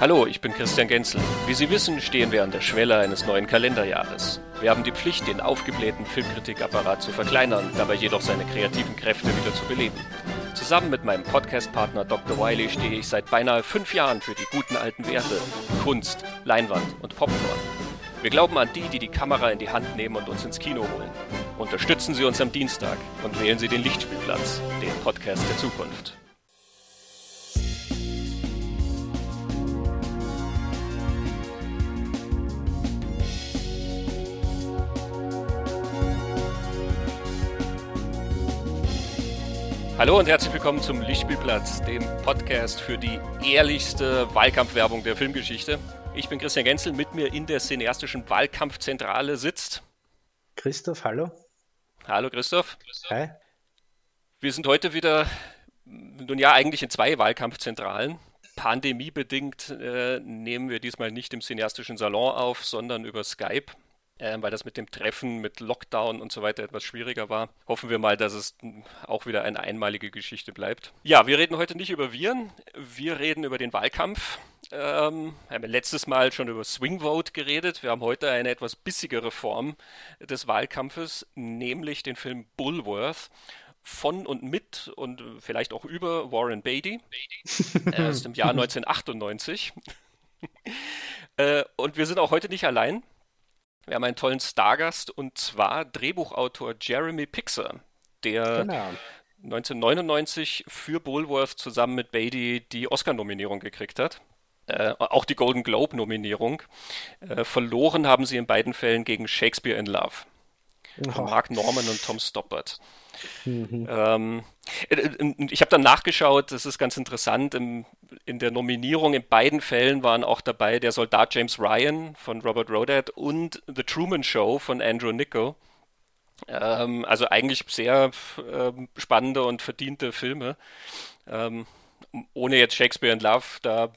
Hallo, ich bin Christian Genzel. Wie Sie wissen, stehen wir an der Schwelle eines neuen Kalenderjahres. Wir haben die Pflicht, den aufgeblähten Filmkritikapparat zu verkleinern, dabei jedoch seine kreativen Kräfte wieder zu beleben. Zusammen mit meinem Podcastpartner Dr. Wiley stehe ich seit beinahe fünf Jahren für die guten alten Werte Kunst, Leinwand und Popcorn. Wir glauben an die, die die Kamera in die Hand nehmen und uns ins Kino holen. Unterstützen Sie uns am Dienstag und wählen Sie den Lichtspielplatz, den Podcast der Zukunft. Hallo und herzlich willkommen zum Lichtspielplatz, dem Podcast für die ehrlichste Wahlkampfwerbung der Filmgeschichte. Ich bin Christian Genzel, mit mir in der cineastischen Wahlkampfzentrale sitzt Christoph, hallo. Hallo Christoph. Hi. Wir sind heute wieder, nun ja, eigentlich in zwei Wahlkampfzentralen. Pandemiebedingt äh, nehmen wir diesmal nicht im cineastischen Salon auf, sondern über Skype äh, weil das mit dem Treffen, mit Lockdown und so weiter etwas schwieriger war. Hoffen wir mal, dass es auch wieder eine einmalige Geschichte bleibt. Ja, wir reden heute nicht über Viren, wir reden über den Wahlkampf. Ähm, haben letztes Mal schon über Swing Vote geredet. Wir haben heute eine etwas bissigere Form des Wahlkampfes, nämlich den Film Bullworth von und mit und vielleicht auch über Warren Beatty aus dem Jahr 1998. äh, und wir sind auch heute nicht allein. Wir haben einen tollen Stargast und zwar Drehbuchautor Jeremy Pixar, der genau. 1999 für Bullworth zusammen mit Beatty die Oscar-Nominierung gekriegt hat. Äh, auch die Golden Globe-Nominierung. Äh, verloren haben sie in beiden Fällen gegen Shakespeare in Love. Von Mark Norman und Tom Stoppard. Mhm. Ähm, äh, äh, ich habe dann nachgeschaut, das ist ganz interessant. Im, in der Nominierung in beiden Fällen waren auch dabei der Soldat James Ryan von Robert Rodat und The Truman Show von Andrew Niccol. Ähm, also eigentlich sehr ähm, spannende und verdiente Filme. Ähm, ohne jetzt Shakespeare in Love da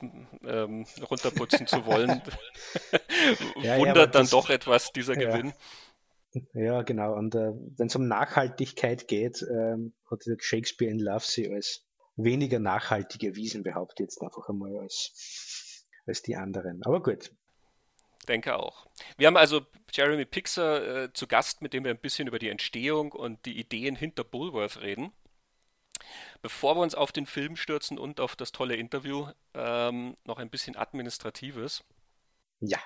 ähm, runterputzen zu wollen, ja, wundert ja, dann doch etwas dieser ja. Gewinn. Ja, genau. Und äh, wenn es um Nachhaltigkeit geht, ähm, hat Shakespeare in Love sie als weniger nachhaltig erwiesen, behauptet jetzt einfach einmal als, als die anderen. Aber gut. Denke auch. Wir haben also Jeremy Pixar äh, zu Gast, mit dem wir ein bisschen über die Entstehung und die Ideen hinter Bullworth reden. Bevor wir uns auf den Film stürzen und auf das tolle Interview, ähm, noch ein bisschen Administratives. Ja.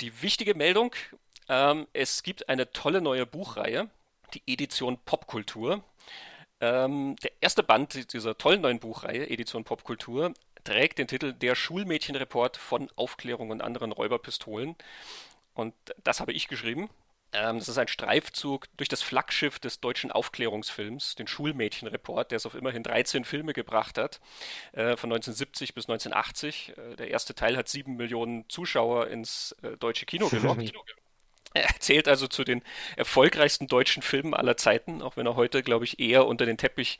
Die wichtige Meldung, ähm, es gibt eine tolle neue Buchreihe, die Edition Popkultur. Ähm, der erste Band dieser tollen neuen Buchreihe, Edition Popkultur, trägt den Titel Der Schulmädchenreport von Aufklärung und anderen Räuberpistolen. Und das habe ich geschrieben. Ähm, das ist ein Streifzug durch das Flaggschiff des deutschen Aufklärungsfilms, den Schulmädchenreport, der es auf immerhin 13 Filme gebracht hat, äh, von 1970 bis 1980. Äh, der erste Teil hat sieben Millionen Zuschauer ins äh, deutsche Kino gelockt. Er zählt also zu den erfolgreichsten deutschen Filmen aller Zeiten, auch wenn er heute, glaube ich, eher unter den Teppich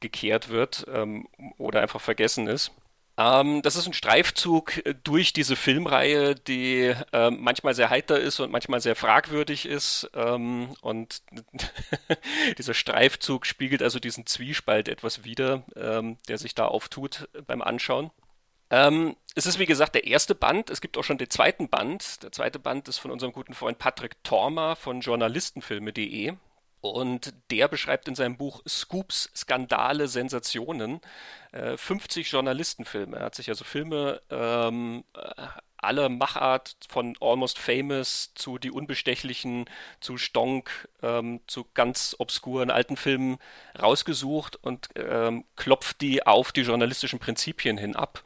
gekehrt wird ähm, oder einfach vergessen ist. Ähm, das ist ein Streifzug durch diese Filmreihe, die äh, manchmal sehr heiter ist und manchmal sehr fragwürdig ist. Ähm, und dieser Streifzug spiegelt also diesen Zwiespalt etwas wider, ähm, der sich da auftut beim Anschauen. Ähm, es ist wie gesagt der erste Band. Es gibt auch schon den zweiten Band. Der zweite Band ist von unserem guten Freund Patrick Tormer von journalistenfilme.de. Und der beschreibt in seinem Buch Scoops, Skandale, Sensationen äh, 50 Journalistenfilme. Er hat sich also Filme ähm, alle Machart von Almost Famous zu Die Unbestechlichen, zu Stonk, ähm, zu ganz obskuren alten Filmen rausgesucht und ähm, klopft die auf die journalistischen Prinzipien hin ab.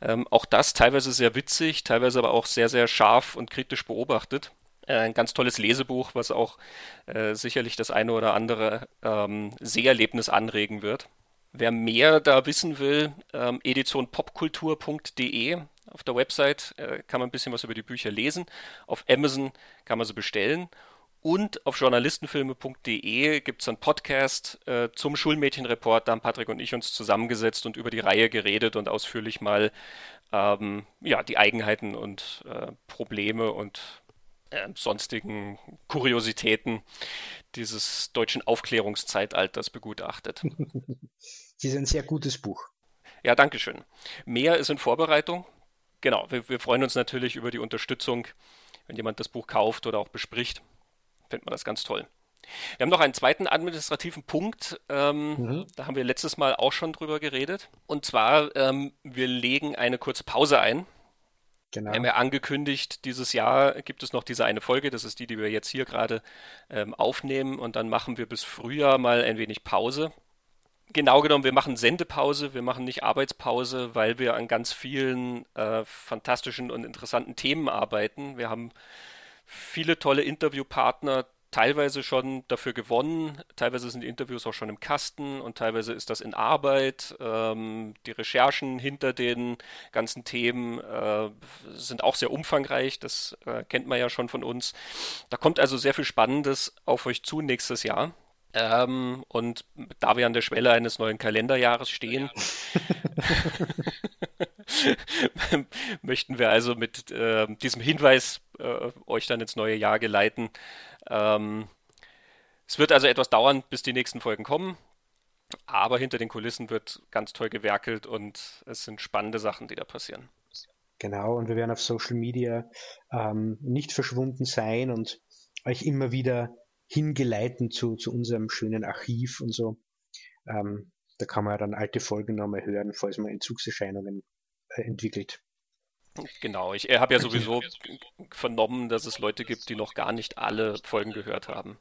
Ähm, auch das teilweise sehr witzig, teilweise aber auch sehr, sehr scharf und kritisch beobachtet. Äh, ein ganz tolles Lesebuch, was auch äh, sicherlich das eine oder andere ähm, Seherlebnis anregen wird. Wer mehr da wissen will, ähm, editionpopkultur.de auf der Website äh, kann man ein bisschen was über die Bücher lesen. Auf Amazon kann man sie bestellen. Und auf journalistenfilme.de gibt es einen Podcast äh, zum Schulmädchenreport. Da haben Patrick und ich uns zusammengesetzt und über die Reihe geredet und ausführlich mal ähm, ja, die Eigenheiten und äh, Probleme und äh, sonstigen Kuriositäten dieses deutschen Aufklärungszeitalters begutachtet. Das ist ein sehr gutes Buch. Ja, danke schön. Mehr ist in Vorbereitung. Genau, wir, wir freuen uns natürlich über die Unterstützung, wenn jemand das Buch kauft oder auch bespricht. Findet man das ganz toll. Wir haben noch einen zweiten administrativen Punkt. Ähm, mhm. Da haben wir letztes Mal auch schon drüber geredet. Und zwar, ähm, wir legen eine kurze Pause ein. Genau. Wir haben ja angekündigt, dieses Jahr gibt es noch diese eine Folge. Das ist die, die wir jetzt hier gerade ähm, aufnehmen. Und dann machen wir bis Frühjahr mal ein wenig Pause. Genau genommen, wir machen Sendepause, wir machen nicht Arbeitspause, weil wir an ganz vielen äh, fantastischen und interessanten Themen arbeiten. Wir haben viele tolle Interviewpartner, teilweise schon dafür gewonnen, teilweise sind die Interviews auch schon im Kasten und teilweise ist das in Arbeit. Ähm, die Recherchen hinter den ganzen Themen äh, sind auch sehr umfangreich, das äh, kennt man ja schon von uns. Da kommt also sehr viel Spannendes auf euch zu nächstes Jahr. Ähm, und da wir an der Schwelle eines neuen Kalenderjahres stehen, möchten wir also mit äh, diesem Hinweis äh, euch dann ins neue Jahr geleiten. Ähm, es wird also etwas dauern, bis die nächsten Folgen kommen. Aber hinter den Kulissen wird ganz toll gewerkelt und es sind spannende Sachen, die da passieren. Genau, und wir werden auf Social Media ähm, nicht verschwunden sein und euch immer wieder hingeleiten zu, zu unserem schönen Archiv und so. Ähm, da kann man dann alte Folgen nochmal hören, falls man Entzugserscheinungen äh, entwickelt. Genau, ich habe ja sowieso vernommen, dass es Leute gibt, die noch gar nicht alle Folgen gehört haben.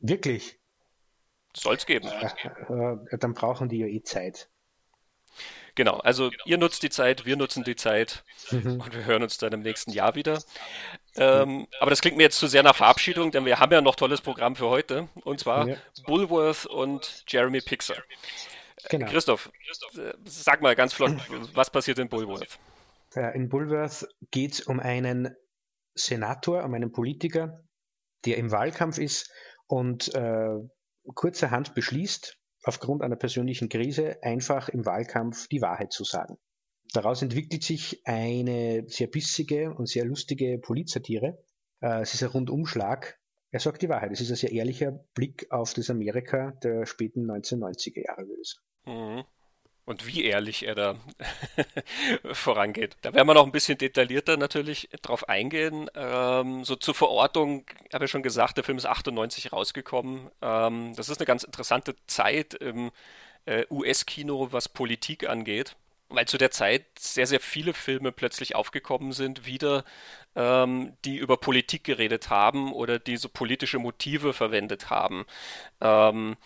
Wirklich? Soll es geben. Äh, äh, dann brauchen die ja eh Zeit. Genau, also ihr nutzt die Zeit, wir nutzen die Zeit mhm. und wir hören uns dann im nächsten Jahr wieder. Ähm, aber das klingt mir jetzt zu sehr nach Verabschiedung, denn wir haben ja noch tolles Programm für heute und zwar ja. Bulworth und Jeremy Pixar. Genau. Christoph, äh, sag mal ganz flott, was passiert in Bulworth? In Bulworth geht es um einen Senator, um einen Politiker, der im Wahlkampf ist und äh, kurzerhand beschließt, aufgrund einer persönlichen Krise einfach im Wahlkampf die Wahrheit zu sagen. Daraus entwickelt sich eine sehr bissige und sehr lustige Polizsatire. Äh, es ist ein Rundumschlag. Er sagt die Wahrheit. Es ist ein sehr ehrlicher Blick auf das Amerika der späten 1990er Jahre. Mhm und wie ehrlich er da vorangeht. Da werden wir noch ein bisschen detaillierter natürlich drauf eingehen. Ähm, so zur Verortung, habe ich schon gesagt, der Film ist 98 rausgekommen. Ähm, das ist eine ganz interessante Zeit im äh, US-Kino, was Politik angeht. Weil zu der Zeit sehr, sehr viele Filme plötzlich aufgekommen sind, wieder, ähm, die über Politik geredet haben oder die so politische Motive verwendet haben. Ähm,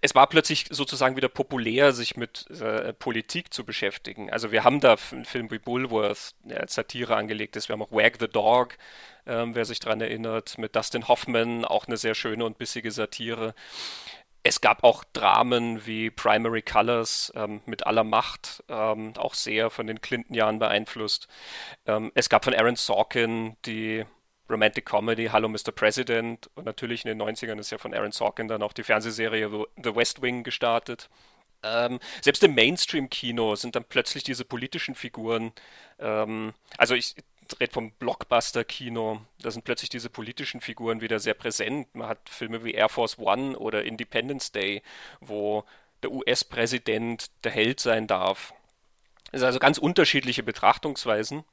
es war plötzlich sozusagen wieder populär, sich mit äh, Politik zu beschäftigen. Also wir haben da einen Film wie Bulworth, der als Satire angelegt ist. Wir haben auch Wag the Dog, ähm, wer sich daran erinnert, mit Dustin Hoffman, auch eine sehr schöne und bissige Satire. Es gab auch Dramen wie Primary Colors ähm, mit aller Macht, ähm, auch sehr von den Clinton-Jahren beeinflusst. Ähm, es gab von Aaron Sorkin die Romantic Comedy, Hallo Mr. President und natürlich in den 90ern ist ja von Aaron Sorkin dann auch die Fernsehserie The West Wing gestartet. Ähm, selbst im Mainstream-Kino sind dann plötzlich diese politischen Figuren, ähm, also ich rede vom Blockbuster-Kino, da sind plötzlich diese politischen Figuren wieder sehr präsent. Man hat Filme wie Air Force One oder Independence Day, wo der US-Präsident der Held sein darf. Es sind also ganz unterschiedliche Betrachtungsweisen.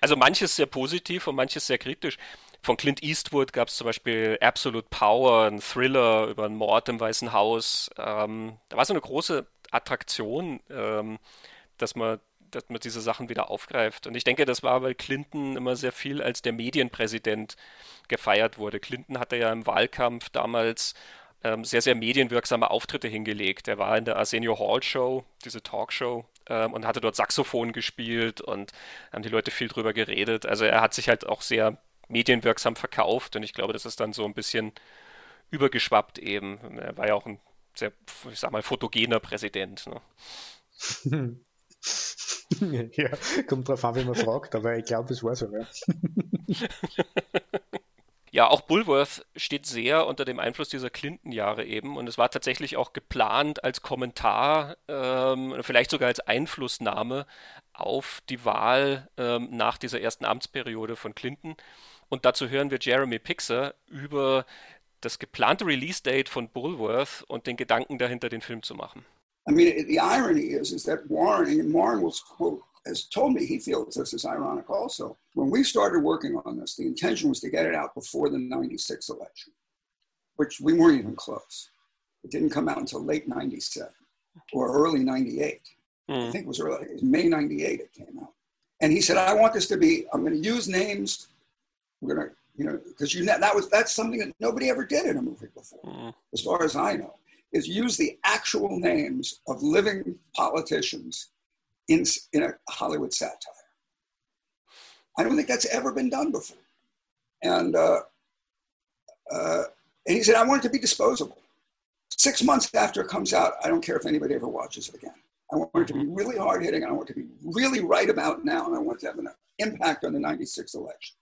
Also manches sehr positiv und manches sehr kritisch. Von Clint Eastwood gab es zum Beispiel Absolute Power, ein Thriller über einen Mord im Weißen Haus. Ähm, da war so eine große Attraktion, ähm, dass man dass man diese Sachen wieder aufgreift. Und ich denke, das war, weil Clinton immer sehr viel als der Medienpräsident gefeiert wurde. Clinton hatte ja im Wahlkampf damals ähm, sehr, sehr medienwirksame Auftritte hingelegt. Er war in der Arsenio Hall Show, diese Talkshow, ähm, und hatte dort Saxophon gespielt und haben die Leute viel drüber geredet. Also er hat sich halt auch sehr medienwirksam verkauft und ich glaube, das ist dann so ein bisschen übergeschwappt eben. Er war ja auch ein sehr, ich sag mal, fotogener Präsident. Ne? ja, kommt drauf an, wie man fragt, aber ich glaube, es war so. Ja. Ja, auch Bulworth steht sehr unter dem Einfluss dieser Clinton-Jahre eben und es war tatsächlich auch geplant als Kommentar, ähm, vielleicht sogar als Einflussnahme auf die Wahl ähm, nach dieser ersten Amtsperiode von Clinton. Und dazu hören wir Jeremy Pixar über das geplante Release-Date von Bulworth und den Gedanken dahinter, den Film zu machen. I mean, the irony is, is that Warren, and Warren will quote, has told me he feels this is ironic also. When we started working on this, the intention was to get it out before the 96 election, which we weren't even close. It didn't come out until late 97 or early 98. Mm. I think it was early, it was May 98 it came out. And he said, I want this to be, I'm going to use names. We're going to, you know, because you know, that was, that's something that nobody ever did in a movie before, mm. as far as I know, is use the actual names of living politicians in, in a Hollywood satire. I don't think that's ever been done before. And, uh, uh, and he said, I want it to be disposable. Six months after it comes out, I don't care if anybody ever watches it again. I want it to be mm-hmm. really hard hitting. I want it to be really right about now. And I want it to have an impact on the 96 election.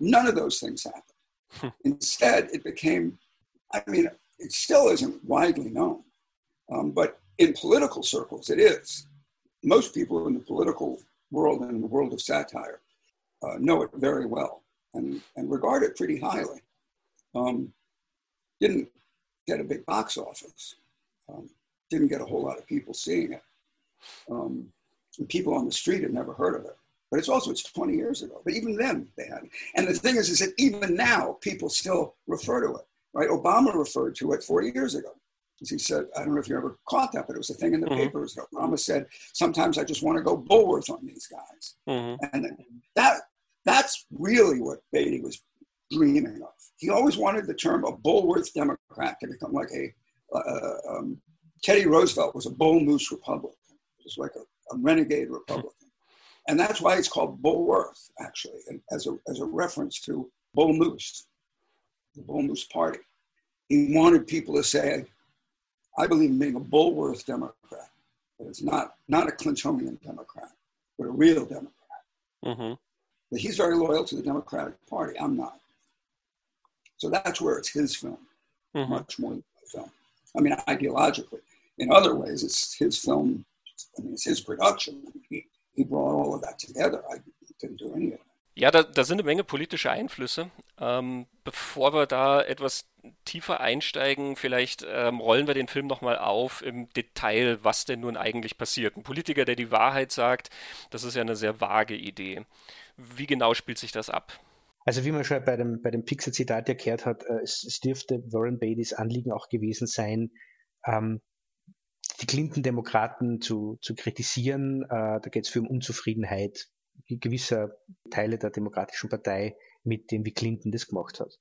None of those things happened. Hmm. Instead, it became, I mean, it still isn't widely known. Um, but in political circles, it is. Most people in the political world and the world of satire uh, know it very well and, and regard it pretty highly. Um, didn't get a big box office. Um, didn't get a whole lot of people seeing it. Um, people on the street had never heard of it. But it's also it's 20 years ago. But even then they had. And the thing is, is that even now people still refer to it. Right? Obama referred to it 40 years ago. As he said, I don't know if you ever caught that, but it was a thing in the mm-hmm. papers. Obama said, sometimes I just want to go Bulworth on these guys. Mm-hmm. And that that's really what Beatty was dreaming of. He always wanted the term a Bulworth Democrat to become like a, uh, um, Teddy Roosevelt was a bull moose Republican, It was like a, a renegade Republican. And that's why it's called Bullworth, actually, as a, as a reference to Bull Moose, the Bull Moose Party. He wanted people to say, I believe in being a Bulworth Democrat, but it's not, not a Clintonian Democrat, but a real Democrat. Mm-hmm. But he's very loyal to the Democratic Party. I'm not. So that's where it's his film, mm-hmm. much more than my film. I mean, ideologically. In other ways, it's his film. I mean, it's his production. He, he brought all of that together. I didn't do any of it. Ja, da, da, sind eine Menge politische Einflüsse. Ähm, bevor wir da etwas tiefer einsteigen, vielleicht ähm, rollen wir den Film nochmal auf im Detail, was denn nun eigentlich passiert. Ein Politiker, der die Wahrheit sagt, das ist ja eine sehr vage Idee. Wie genau spielt sich das ab? Also wie man schon bei dem, bei dem Pixel-Zitat erklärt hat, äh, es, es, dürfte Warren Beatty's Anliegen auch gewesen sein, ähm, die Clinton-Demokraten zu, zu kritisieren. Äh, da geht es für um Unzufriedenheit gewisser Teile der Demokratischen Partei mit dem, wie Clinton das gemacht hat.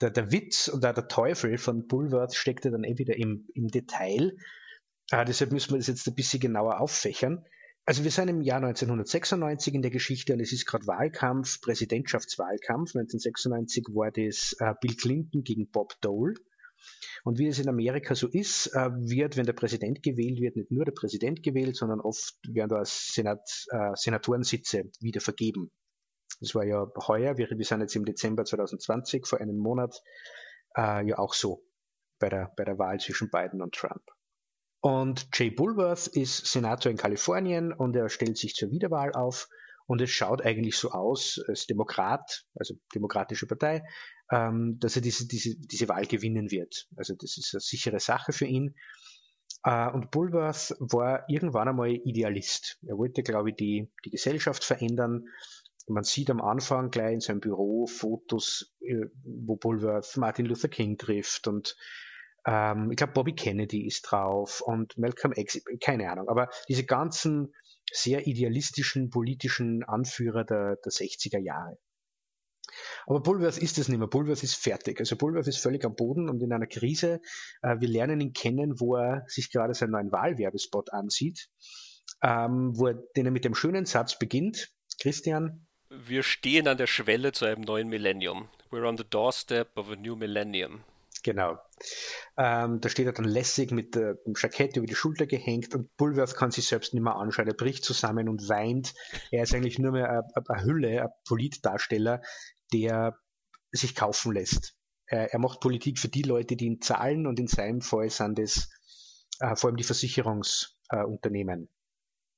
Der, der Witz oder der Teufel von Bulworth steckt ja dann entweder im, im Detail. Äh, deshalb müssen wir das jetzt ein bisschen genauer auffächern. Also wir sind im Jahr 1996 in der Geschichte und es ist gerade Wahlkampf, Präsidentschaftswahlkampf. 1996 war das äh, Bill Clinton gegen Bob Dole. Und wie es in Amerika so ist, äh, wird, wenn der Präsident gewählt wird, nicht nur der Präsident gewählt, sondern oft werden da Senat, äh, Senatorensitze wieder vergeben. Das war ja heuer, wir, wir sind jetzt im Dezember 2020, vor einem Monat, äh, ja auch so bei der, bei der Wahl zwischen Biden und Trump. Und Jay Bulworth ist Senator in Kalifornien und er stellt sich zur Wiederwahl auf. Und es schaut eigentlich so aus, als Demokrat, also Demokratische Partei, ähm, dass er diese, diese, diese Wahl gewinnen wird. Also das ist eine sichere Sache für ihn. Äh, und Bulworth war irgendwann einmal Idealist. Er wollte, glaube ich, die, die Gesellschaft verändern. Man sieht am Anfang gleich in seinem Büro Fotos, äh, wo Bulworth Martin Luther King trifft und ähm, ich glaube, Bobby Kennedy ist drauf und Malcolm X, keine Ahnung. Aber diese ganzen sehr idealistischen politischen Anführer der, der 60er Jahre. Aber Bulworth ist es nicht mehr. Bulworth ist fertig. Also Bulworth ist völlig am Boden und in einer Krise. Äh, wir lernen ihn kennen, wo er sich gerade seinen neuen Wahlwerbespot ansieht, ähm, wo er, den er mit dem schönen Satz beginnt. Christian. Wir stehen an der Schwelle zu einem neuen Millennium. We're on the doorstep of a new millennium. Genau. Ähm, da steht er dann lässig mit äh, dem Jackett über die Schulter gehängt und Bulworth kann sich selbst nicht mehr anschauen. Er bricht zusammen und weint. Er ist eigentlich nur mehr eine Hülle, ein Politdarsteller, der sich kaufen lässt. Er, er, macht Politik für die Leute, die ihn zahlen und in seinem Fall sind es äh, vor allem die Versicherungsunternehmen. Äh,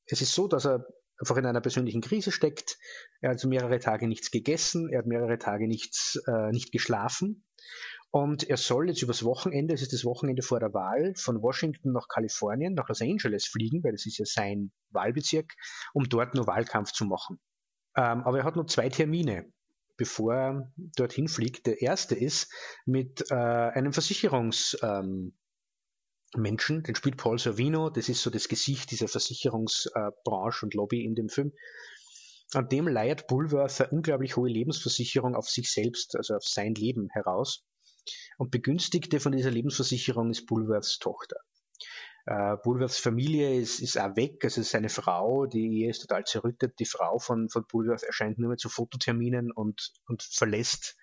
es ist so, dass er einfach in einer persönlichen Krise steckt. Er hat also mehrere Tage nichts gegessen, er hat mehrere Tage nichts, äh, nicht geschlafen Und er soll jetzt übers Wochenende, es ist das Wochenende vor der Wahl, von Washington nach Kalifornien, nach Los Angeles fliegen, weil das ist ja sein Wahlbezirk, um dort nur Wahlkampf zu machen. Ähm, aber er hat nur zwei Termine, bevor er dorthin fliegt. Der erste ist mit äh, einem Versicherungsmenschen, ähm, den spielt Paul Sorvino, das ist so das Gesicht dieser Versicherungsbranche und Lobby in dem Film. An dem leiert Bulworth eine unglaublich hohe Lebensversicherung auf sich selbst, also auf sein Leben heraus. Und Begünstigte von dieser Lebensversicherung ist Bulworths Tochter. Äh, Bulworths Familie ist, ist auch weg, also seine Frau, die Ehe ist total zerrüttet. Die Frau von, von Bulworth erscheint nur mehr zu Fototerminen und, und verlässt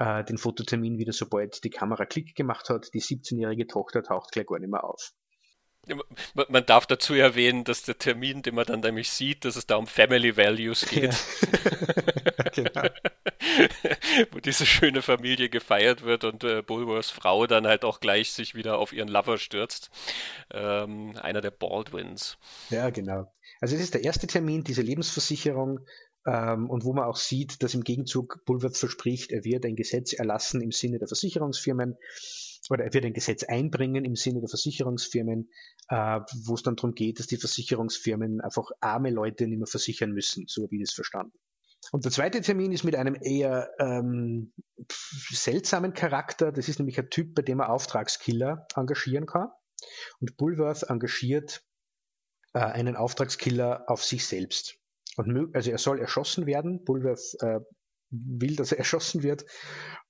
äh, den Fototermin wieder, sobald die Kamera Klick gemacht hat. Die 17-jährige Tochter taucht gleich gar nicht mehr auf. Man darf dazu erwähnen, dass der Termin, den man dann nämlich sieht, dass es da um Family Values geht. Ja. genau. Wo diese schöne Familie gefeiert wird und äh, Bulwers Frau dann halt auch gleich sich wieder auf ihren Lover stürzt. Ähm, einer der Baldwins. Ja, genau. Also es ist der erste Termin, diese Lebensversicherung, und wo man auch sieht, dass im Gegenzug Bulworth verspricht, er wird ein Gesetz erlassen im Sinne der Versicherungsfirmen oder er wird ein Gesetz einbringen im Sinne der Versicherungsfirmen, äh, wo es dann darum geht, dass die Versicherungsfirmen einfach arme Leute nicht mehr versichern müssen, so wie ich es verstanden. Und der zweite Termin ist mit einem eher ähm, seltsamen Charakter. Das ist nämlich ein Typ, bei dem man Auftragskiller engagieren kann. Und Bulworth engagiert äh, einen Auftragskiller auf sich selbst. Und, also er soll erschossen werden. Bulworth äh, will, dass er erschossen wird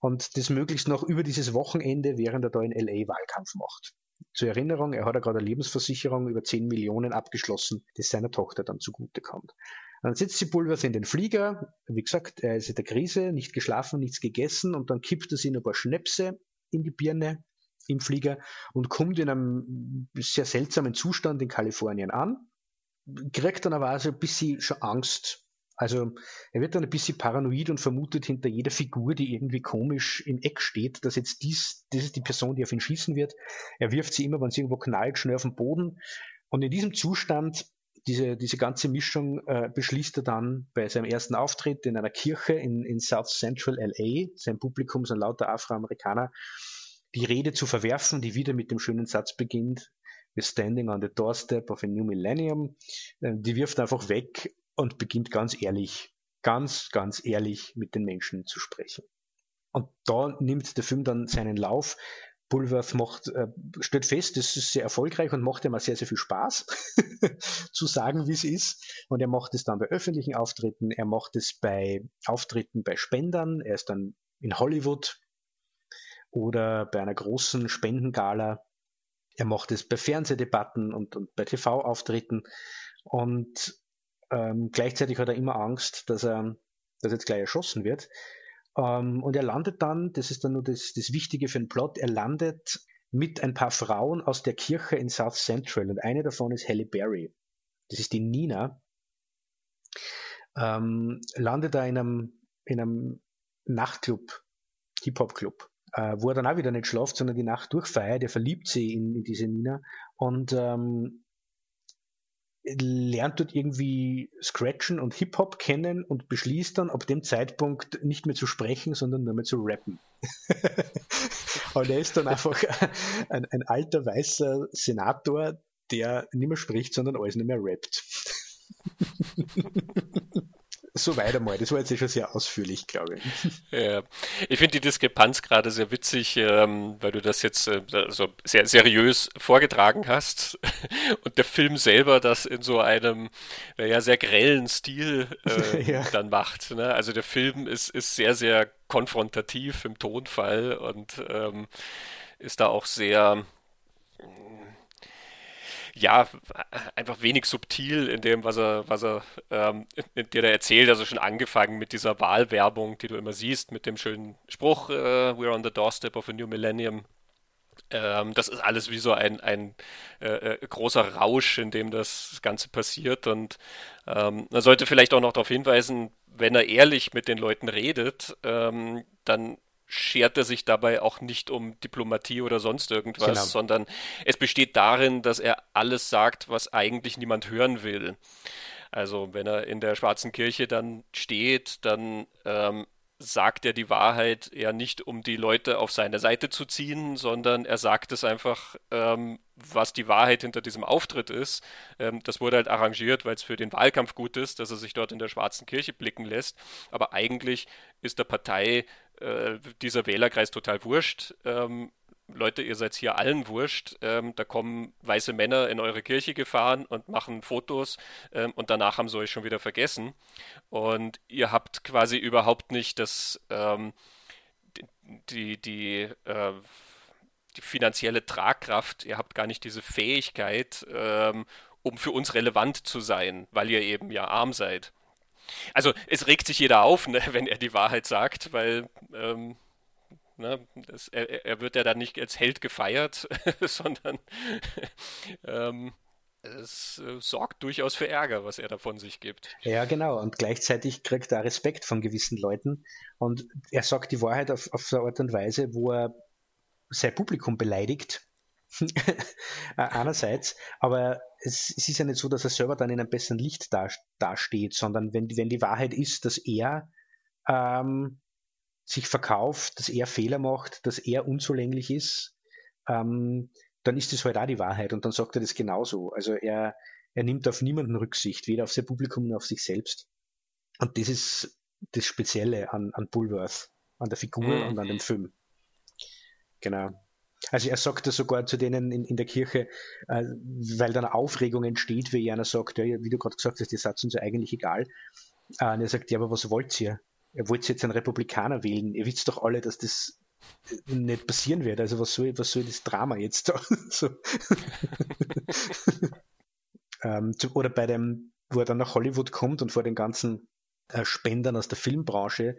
und das möglichst noch über dieses Wochenende, während er da in LA Wahlkampf macht. Zur Erinnerung, er hat ja gerade eine Lebensversicherung über 10 Millionen abgeschlossen, das seiner Tochter dann zugute kommt. Dann setzt sie Pulvers in den Flieger, wie gesagt, er ist in der Krise, nicht geschlafen, nichts gegessen und dann kippt er sich ein paar Schnäpse in die Birne im Flieger und kommt in einem sehr seltsamen Zustand in Kalifornien an, kriegt dann aber also ein bisschen schon Angst also er wird dann ein bisschen paranoid und vermutet hinter jeder Figur, die irgendwie komisch im Eck steht, dass jetzt dies, das ist die Person, die auf ihn schießen wird. Er wirft sie immer, wenn sie irgendwo knallt, schnell auf den Boden. Und in diesem Zustand, diese, diese ganze Mischung, äh, beschließt er dann bei seinem ersten Auftritt in einer Kirche in, in South Central LA, sein Publikum sind lauter Afroamerikaner, die Rede zu verwerfen, die wieder mit dem schönen Satz beginnt, We're standing on the doorstep of a new millennium. Äh, die wirft einfach weg und beginnt ganz ehrlich, ganz, ganz ehrlich mit den Menschen zu sprechen. Und da nimmt der Film dann seinen Lauf. Bulworth macht, äh, stellt fest, das ist sehr erfolgreich und macht ihm auch sehr, sehr viel Spaß, zu sagen, wie es ist. Und er macht es dann bei öffentlichen Auftritten, er macht es bei Auftritten bei Spendern, er ist dann in Hollywood oder bei einer großen Spendengala. Er macht es bei Fernsehdebatten und, und bei TV-Auftritten. Und ähm, gleichzeitig hat er immer Angst, dass er, dass jetzt gleich erschossen wird. Ähm, und er landet dann, das ist dann nur das, das Wichtige für den Plot, er landet mit ein paar Frauen aus der Kirche in South Central und eine davon ist Halle Berry. Das ist die Nina. Ähm, landet da in einem, in einem Nachtclub, Hip-Hop-Club, äh, wo er dann auch wieder nicht schlaft, sondern die Nacht durchfeiert. Er verliebt sie in, in diese Nina und ähm, lernt dort irgendwie Scratchen und Hip-Hop kennen und beschließt dann ab dem Zeitpunkt nicht mehr zu sprechen, sondern nur mehr zu rappen. und er ist dann einfach ein, ein alter weißer Senator, der nicht mehr spricht, sondern alles nicht mehr rappt. so weiter mal. Das war jetzt schon sehr ausführlich, glaube ich. Ja. Ich finde die Diskrepanz gerade sehr witzig, ähm, weil du das jetzt äh, so sehr seriös vorgetragen hast und der Film selber das in so einem ja, sehr grellen Stil äh, ja. dann macht. Ne? Also der Film ist, ist sehr, sehr konfrontativ im Tonfall und ähm, ist da auch sehr ja, einfach wenig subtil in dem, was er, was er, ähm, der er erzählt. Also schon angefangen mit dieser Wahlwerbung, die du immer siehst, mit dem schönen Spruch, äh, We're on the doorstep of a new millennium. Ähm, das ist alles wie so ein, ein äh, äh, großer Rausch, in dem das Ganze passiert. Und ähm, man sollte vielleicht auch noch darauf hinweisen, wenn er ehrlich mit den Leuten redet, ähm, dann schert er sich dabei auch nicht um Diplomatie oder sonst irgendwas, genau. sondern es besteht darin, dass er alles sagt, was eigentlich niemand hören will. Also wenn er in der Schwarzen Kirche dann steht, dann ähm, sagt er die Wahrheit ja nicht, um die Leute auf seine Seite zu ziehen, sondern er sagt es einfach, ähm, was die Wahrheit hinter diesem Auftritt ist. Ähm, das wurde halt arrangiert, weil es für den Wahlkampf gut ist, dass er sich dort in der schwarzen Kirche blicken lässt. Aber eigentlich ist der Partei äh, dieser Wählerkreis total wurscht. Ähm, Leute, ihr seid hier allen wurscht. Ähm, da kommen weiße Männer in eure Kirche gefahren und machen Fotos ähm, und danach haben sie euch schon wieder vergessen. Und ihr habt quasi überhaupt nicht das, ähm, die, die, äh, die finanzielle Tragkraft, ihr habt gar nicht diese Fähigkeit, ähm, um für uns relevant zu sein, weil ihr eben ja arm seid. Also es regt sich jeder auf, ne, wenn er die Wahrheit sagt, weil ähm, Ne? Das, er, er, wird ja dann nicht als Held gefeiert, sondern ähm, es äh, sorgt durchaus für Ärger, was er da von sich gibt. Ja, genau. Und gleichzeitig kriegt er Respekt von gewissen Leuten. Und er sagt die Wahrheit auf, auf eine Art und Weise, wo er sein Publikum beleidigt. Einerseits, aber es, es, ist ja nicht so, dass er selber dann in einem besseren Licht da, dasteht, sondern wenn, wenn die Wahrheit ist, dass er ähm, sich verkauft, dass er Fehler macht, dass er unzulänglich ist, ähm, dann ist das halt auch die Wahrheit und dann sagt er das genauso. Also er, er nimmt auf niemanden Rücksicht, weder auf sein Publikum noch auf sich selbst. Und das ist das Spezielle an, an Bullworth, an der Figur mhm. und an dem Film. Genau. Also er sagt das sogar zu denen in, in der Kirche, äh, weil dann Aufregung entsteht, wie einer sagt, ja, wie du gerade gesagt hast, die Satz uns ja eigentlich egal. Äh, und er sagt, ja, aber was wollt ihr? ihr wollt jetzt einen Republikaner wählen, ihr wisst doch alle, dass das nicht passieren wird. Also was soll, was soll das Drama jetzt da? so. ähm, oder bei dem, wo er dann nach Hollywood kommt und vor den ganzen Spendern aus der Filmbranche,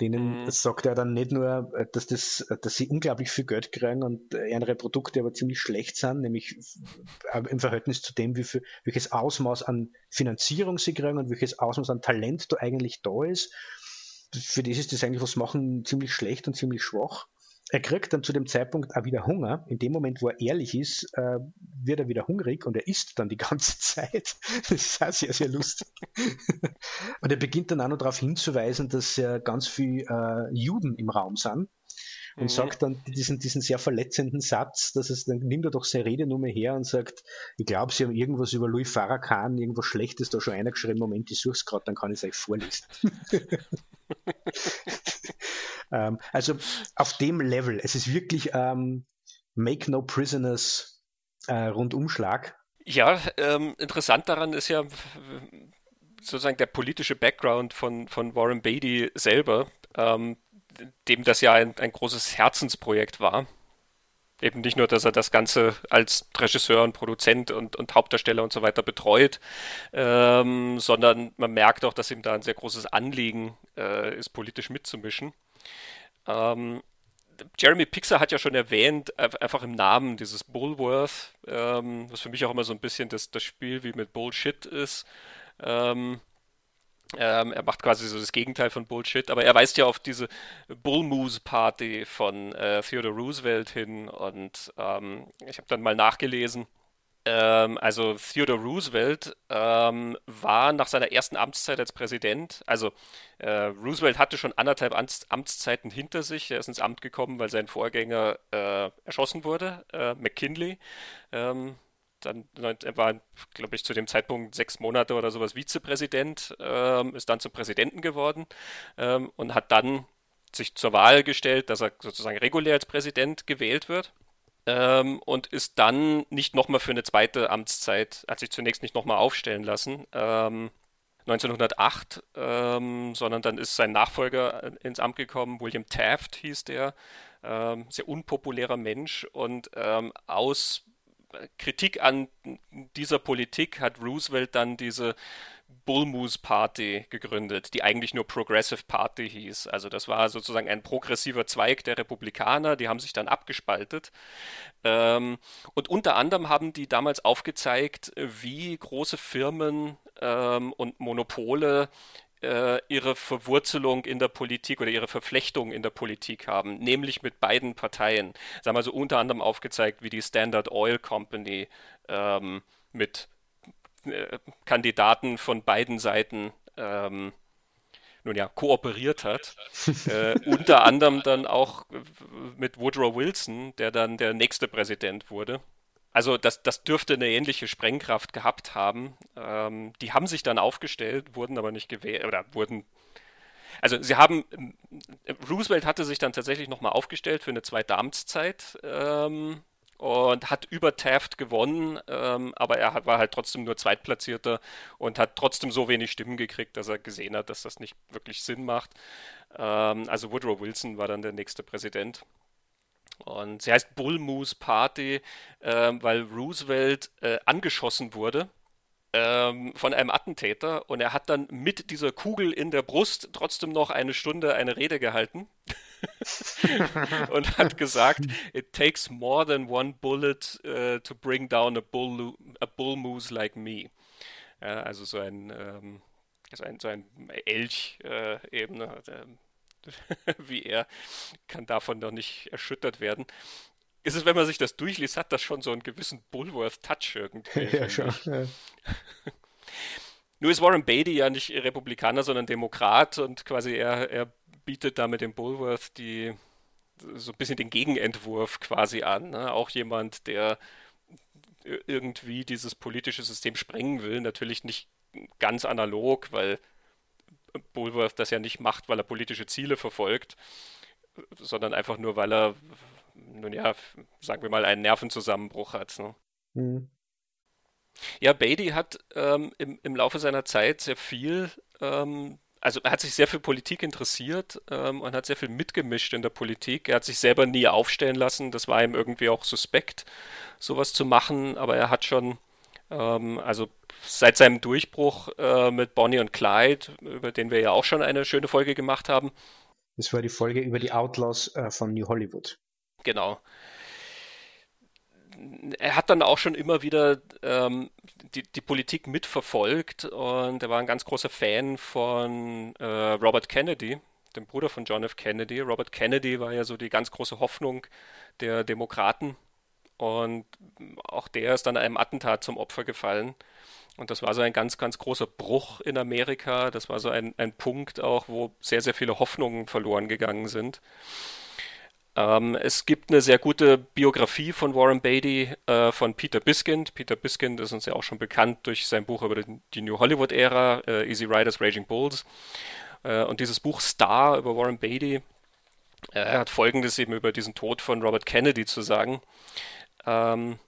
denen mhm. sagt er dann nicht nur, äh, dass, das, dass sie unglaublich viel Geld kriegen und ihre Produkte aber ziemlich schlecht sind, nämlich äh, im Verhältnis zu dem, wie viel, welches Ausmaß an Finanzierung sie kriegen und welches Ausmaß an Talent da eigentlich da ist für das ist das eigentlich, was machen, ziemlich schlecht und ziemlich schwach. Er kriegt dann zu dem Zeitpunkt auch wieder Hunger. In dem Moment, wo er ehrlich ist, äh, wird er wieder hungrig und er isst dann die ganze Zeit. Das ist auch sehr, sehr lustig. und er beginnt dann auch noch darauf hinzuweisen, dass ganz viele äh, Juden im Raum sind und mhm. sagt dann diesen, diesen sehr verletzenden Satz, dass es dann nimmt er doch seine Redenummer her und sagt, ich glaube, sie haben irgendwas über Louis Farrakhan, irgendwas Schlechtes da schon eingeschrieben, Moment, ich suche es gerade, dann kann ich es euch vorlesen. ähm, also auf dem Level, es ist wirklich ähm, Make No Prisoners äh, Rundumschlag. Ja, ähm, interessant daran ist ja sozusagen der politische Background von, von Warren Beatty selber. Ähm, dem das ja ein, ein großes Herzensprojekt war. Eben nicht nur, dass er das Ganze als Regisseur und Produzent und, und Hauptdarsteller und so weiter betreut, ähm, sondern man merkt auch, dass ihm da ein sehr großes Anliegen äh, ist, politisch mitzumischen. Ähm, Jeremy Pixar hat ja schon erwähnt, einfach im Namen dieses Bullworth, ähm, was für mich auch immer so ein bisschen das, das Spiel wie mit Bullshit ist. Ähm, ähm, er macht quasi so das Gegenteil von Bullshit, aber er weist ja auf diese Bullmoose-Party von äh, Theodore Roosevelt hin und ähm, ich habe dann mal nachgelesen. Ähm, also Theodore Roosevelt ähm, war nach seiner ersten Amtszeit als Präsident, also äh, Roosevelt hatte schon anderthalb Amts Amtszeiten hinter sich. Er ist ins Amt gekommen, weil sein Vorgänger äh, erschossen wurde, äh, McKinley. Dann er war, glaube ich, zu dem Zeitpunkt sechs Monate oder sowas Vizepräsident, ähm, ist dann zum Präsidenten geworden ähm, und hat dann sich zur Wahl gestellt, dass er sozusagen regulär als Präsident gewählt wird. Ähm, und ist dann nicht nochmal für eine zweite Amtszeit, hat sich zunächst nicht nochmal aufstellen lassen, 1908, ähm, ähm, sondern dann ist sein Nachfolger ins Amt gekommen, William Taft hieß der, ähm, sehr unpopulärer Mensch und aus Kritik an dieser Politik hat Roosevelt dann diese Bull Moose Party gegründet, die eigentlich nur Progressive Party hieß. Also das war sozusagen ein progressiver Zweig der Republikaner, die haben sich dann abgespaltet. Ähm, und unter anderem haben die damals aufgezeigt, wie große Firmen ähm, und Monopole äh, ihre Verwurzelung in der Politik oder ihre Verflechtung in der Politik haben, nämlich mit beiden Parteien. Sie haben also unter anderem aufgezeigt, wie die Standard Oil Company ähm, mit äh, Kandidaten von beiden Seiten ähm, nun ja, kooperiert hat. äh, unter anderem dann auch mit Woodrow Wilson, der dann der nächste Präsident wurde. Also das, das dürfte eine ähnliche Sprengkraft gehabt haben. Ähm, die haben sich dann aufgestellt, wurden aber nicht gewählt oder wurden. Also sie haben, Roosevelt hatte sich dann tatsächlich nochmal aufgestellt für eine zweite Amtszeit ähm, und hat über Taft gewonnen, ähm, aber er war halt trotzdem nur Zweitplatzierter und hat trotzdem so wenig Stimmen gekriegt, dass er gesehen hat, dass das nicht wirklich Sinn macht. Ähm, also Woodrow Wilson war dann der nächste Präsident. Und sie heißt Bull Moose Party, äh, weil Roosevelt äh, angeschossen wurde ähm, von einem Attentäter und er hat dann mit dieser Kugel in der Brust trotzdem noch eine Stunde eine Rede gehalten und hat gesagt, it takes more than one bullet uh, to bring down a bull, a bull moose like me. Ja, also so ein, ähm, so ein, so ein Elch äh, ne, wie er, kann davon doch nicht erschüttert werden. Ist es, wenn man sich das durchliest, hat das schon so einen gewissen Bullworth-Touch irgendwie. Ja, schon. Ja. Nur ist Warren Beatty ja nicht Republikaner, sondern Demokrat und quasi er, er bietet da mit dem Bullworth die so ein bisschen den Gegenentwurf quasi an. Ne? Auch jemand, der irgendwie dieses politische System sprengen will, natürlich nicht ganz analog, weil Bulworth das ja nicht macht, weil er politische Ziele verfolgt, sondern einfach nur, weil er, nun ja, sagen wir mal, einen Nervenzusammenbruch hat. Ne? Mhm. Ja, Beatty hat ähm, im, im Laufe seiner Zeit sehr viel, ähm, also er hat sich sehr für Politik interessiert ähm, und hat sehr viel mitgemischt in der Politik. Er hat sich selber nie aufstellen lassen, das war ihm irgendwie auch suspekt, sowas zu machen, aber er hat schon, ähm, also seit seinem Durchbruch äh, mit Bonnie und Clyde, über den wir ja auch schon eine schöne Folge gemacht haben. Das war die Folge über die Outlaws äh, von New Hollywood. Genau. Er hat dann auch schon immer wieder ähm, die, die, Politik mitverfolgt und er war ein ganz großer Fan von äh, Robert Kennedy, dem Bruder von John F. Kennedy. Robert Kennedy war ja so die ganz große Hoffnung der Demokraten und auch der ist dann einem Attentat zum Opfer gefallen. Und das war so ein ganz, ganz großer Bruch in Amerika. Das war so ein, ein Punkt auch, wo sehr, sehr viele Hoffnungen verloren gegangen sind. Ähm, es gibt eine sehr gute Biografie von Warren Beatty äh, von Peter Biskind. Peter Biskind ist uns ja auch schon bekannt durch sein Buch über die New Hollywood-Ära, äh, Easy Riders, Raging Bulls. Äh, und dieses Buch Star über Warren Beatty, äh, er hat Folgendes eben über diesen Tod von Robert Kennedy zu sagen. Ähm,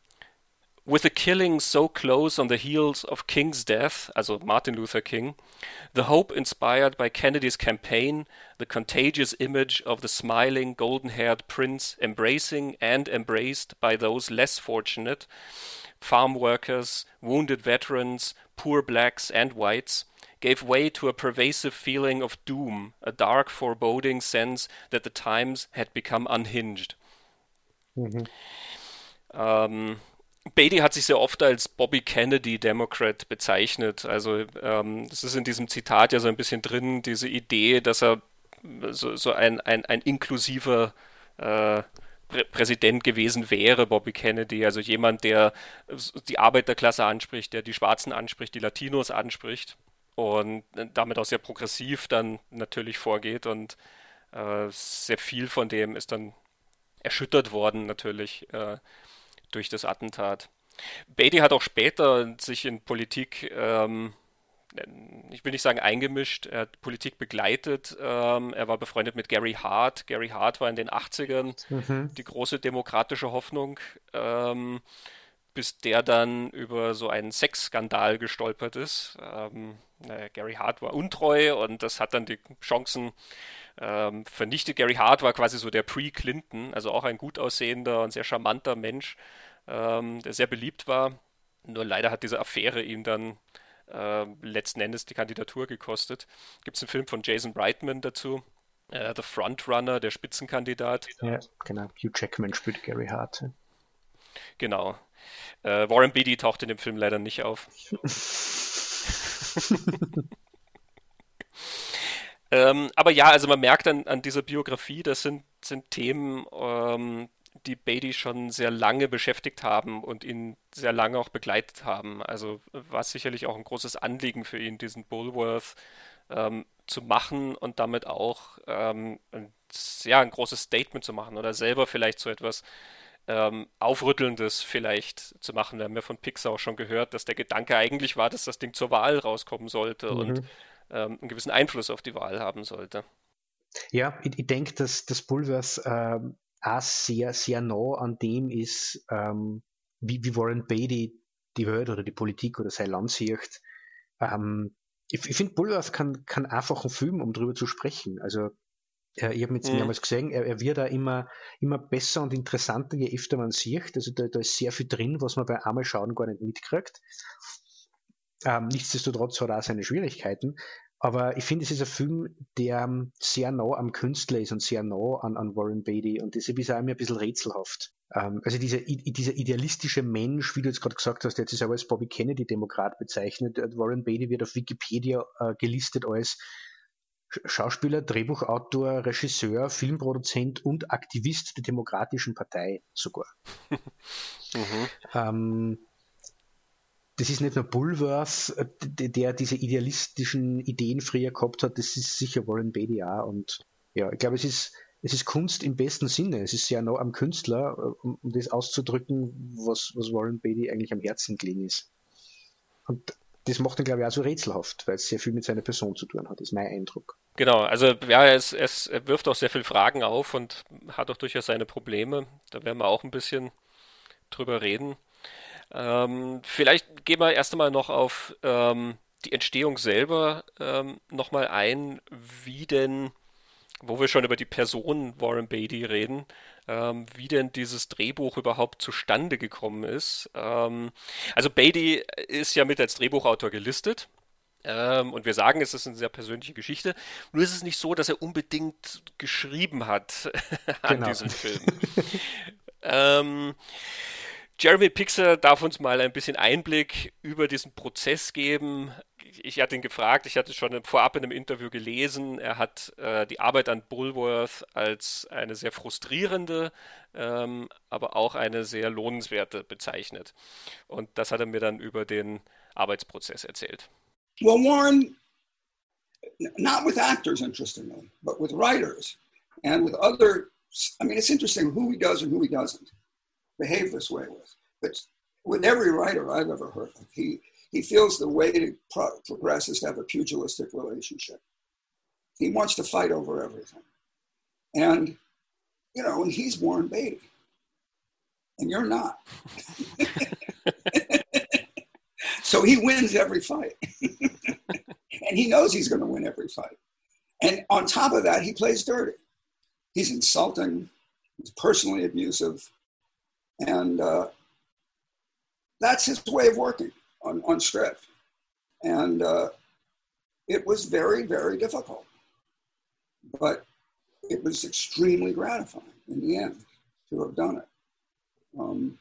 With the killing so close on the heels of King's death, also Martin Luther King, the hope inspired by Kennedy's campaign, the contagious image of the smiling, golden haired prince embracing and embraced by those less fortunate farm workers, wounded veterans, poor blacks and whites gave way to a pervasive feeling of doom, a dark, foreboding sense that the times had become unhinged. Mm-hmm. Um, Beatty hat sich sehr oft als Bobby Kennedy Democrat bezeichnet. Also ähm, das ist in diesem Zitat ja so ein bisschen drin, diese Idee, dass er so, so ein, ein, ein inklusiver äh, Prä Präsident gewesen wäre, Bobby Kennedy. Also jemand, der die Arbeiterklasse anspricht, der die Schwarzen anspricht, die Latinos anspricht und damit auch sehr progressiv dann natürlich vorgeht. Und äh, sehr viel von dem ist dann erschüttert worden natürlich. Äh, durch das Attentat. Beatty hat auch später sich in Politik, ähm, ich will nicht sagen eingemischt, er hat Politik begleitet. Ähm, er war befreundet mit Gary Hart. Gary Hart war in den 80ern mhm. die große demokratische Hoffnung, ähm, bis der dann über so einen Sexskandal gestolpert ist. Ähm, Gary Hart war untreu und das hat dann die Chancen ähm, vernichtet. Gary Hart war quasi so der Pre-Clinton, also auch ein gut aussehender und sehr charmanter Mensch, ähm, der sehr beliebt war. Nur leider hat diese Affäre ihm dann äh, letzten Endes die Kandidatur gekostet. Gibt es einen Film von Jason Reitman dazu? Äh, The Frontrunner, der Spitzenkandidat. Ja, genau. Hugh Jackman spielt Gary Hart. Genau. Äh, Warren Beatty taucht in dem Film leider nicht auf. ähm, aber ja, also man merkt an, an dieser Biografie, das sind, sind Themen, ähm, die Beatty schon sehr lange beschäftigt haben und ihn sehr lange auch begleitet haben. Also war sicherlich auch ein großes Anliegen für ihn, diesen Bulworth ähm, zu machen und damit auch ähm, ein, ja, ein großes Statement zu machen oder selber vielleicht so etwas ähm, Aufrüttelndes vielleicht zu machen. Wir haben ja von Pixar auch schon gehört, dass der Gedanke eigentlich war, dass das Ding zur Wahl rauskommen sollte mhm. und ähm, einen gewissen Einfluss auf die Wahl haben sollte. Ja, ich, ich denke, dass das Bulworth ähm, auch sehr, sehr nah an dem ist, ähm, wie, wie Warren Beatty die Welt oder die Politik oder sein Land sieht. Ähm, ich, ich finde, Bulworth kann, kann einfach ein Film, um darüber zu sprechen. Also äh, ich habe jetzt mhm. mehrmals gesehen, er, er, wird da immer, immer besser und interessanter, je öfter man sieht. Also da, da ist sehr viel drin, was man bei einmal schauen gar nicht mitkriegt. Ähm, nichtsdestotrotz hat er auch seine Schwierigkeiten. Aber ich finde, es ist ein Film, der ähm, sehr nah am Künstler ist und sehr nah an, an Warren Beatty. Und deshalb ist er mir ein bisschen rätselhaft. Ähm, also dieser, dieser idealistische Mensch, wie du jetzt gerade gesagt hast, der jetzt ist aber als Bobby Kennedy-Demokrat bezeichnet. Warren Beatty wird auf Wikipedia äh, gelistet als Schauspieler, Drehbuchautor, Regisseur, Filmproduzent und Aktivist der Demokratischen Partei sogar. mhm. ähm, das ist nicht nur Bulworth, äh, der diese idealistischen Ideen früher gehabt hat, das ist sicher Warren Beatty auch. Und ja, ich glaube, es ist, es ist Kunst im besten Sinne. Es ist sehr nah am Künstler, äh, um, um das auszudrücken, was, was Warren Beatty eigentlich am Herzen gelegen ist. Und das macht ihn, glaube ich, auch so rätselhaft, weil es sehr viel mit seiner Person zu tun hat, ist mein Eindruck. Genau, also ja, es, es wirft auch sehr viele Fragen auf und hat auch durchaus seine Probleme. Da werden wir auch ein bisschen drüber reden. Ähm, vielleicht gehen wir erst einmal noch auf ähm, die Entstehung selber ähm, nochmal ein, wie denn, wo wir schon über die Person Warren Beatty reden, ähm, wie denn dieses Drehbuch überhaupt zustande gekommen ist. Ähm, also Beatty ist ja mit als Drehbuchautor gelistet. Ähm, und wir sagen, es ist eine sehr persönliche Geschichte. Nur ist es nicht so, dass er unbedingt geschrieben hat an genau. diesem Film. ähm, Jeremy Pixar darf uns mal ein bisschen Einblick über diesen Prozess geben. Ich hatte ihn gefragt, ich hatte schon vorab in einem Interview gelesen, er hat äh, die Arbeit an Bulworth als eine sehr frustrierende, ähm, aber auch eine sehr lohnenswerte bezeichnet. Und das hat er mir dann über den Arbeitsprozess erzählt. Well, Warren, not with actors, interestingly, but with writers and with other. I mean, it's interesting who he does and who he doesn't. Behave this way with. But with every writer I've ever heard of, he, he feels the way to pro- progress is to have a pugilistic relationship. He wants to fight over everything. And, you know, and he's Warren Beatty. And you're not. so he wins every fight. and he knows he's going to win every fight. And on top of that, he plays dirty. He's insulting, he's personally abusive, and uh, that's his way of working on, on script. And uh, it was very, very difficult. But it was extremely gratifying in the end to have done it. Um,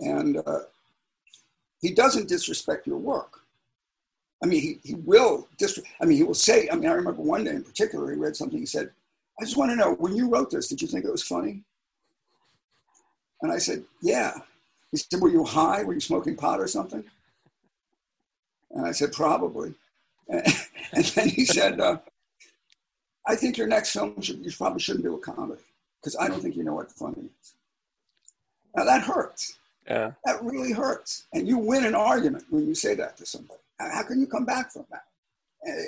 and uh, he doesn't disrespect your work. I mean, he, he will dis- I mean, he will say, I mean, I remember one day in particular, he read something, he said, I just want to know, when you wrote this, did you think it was funny? And I said, Yeah. He said, Were you high? Were you smoking pot or something? And I said, Probably. And, and then he said, uh, I think your next film should, you probably shouldn't do a comedy because I don't think you know what funny is. Now that hurts. Yeah. That really hurts. And you win an argument when you say that to somebody. How can you come back from that?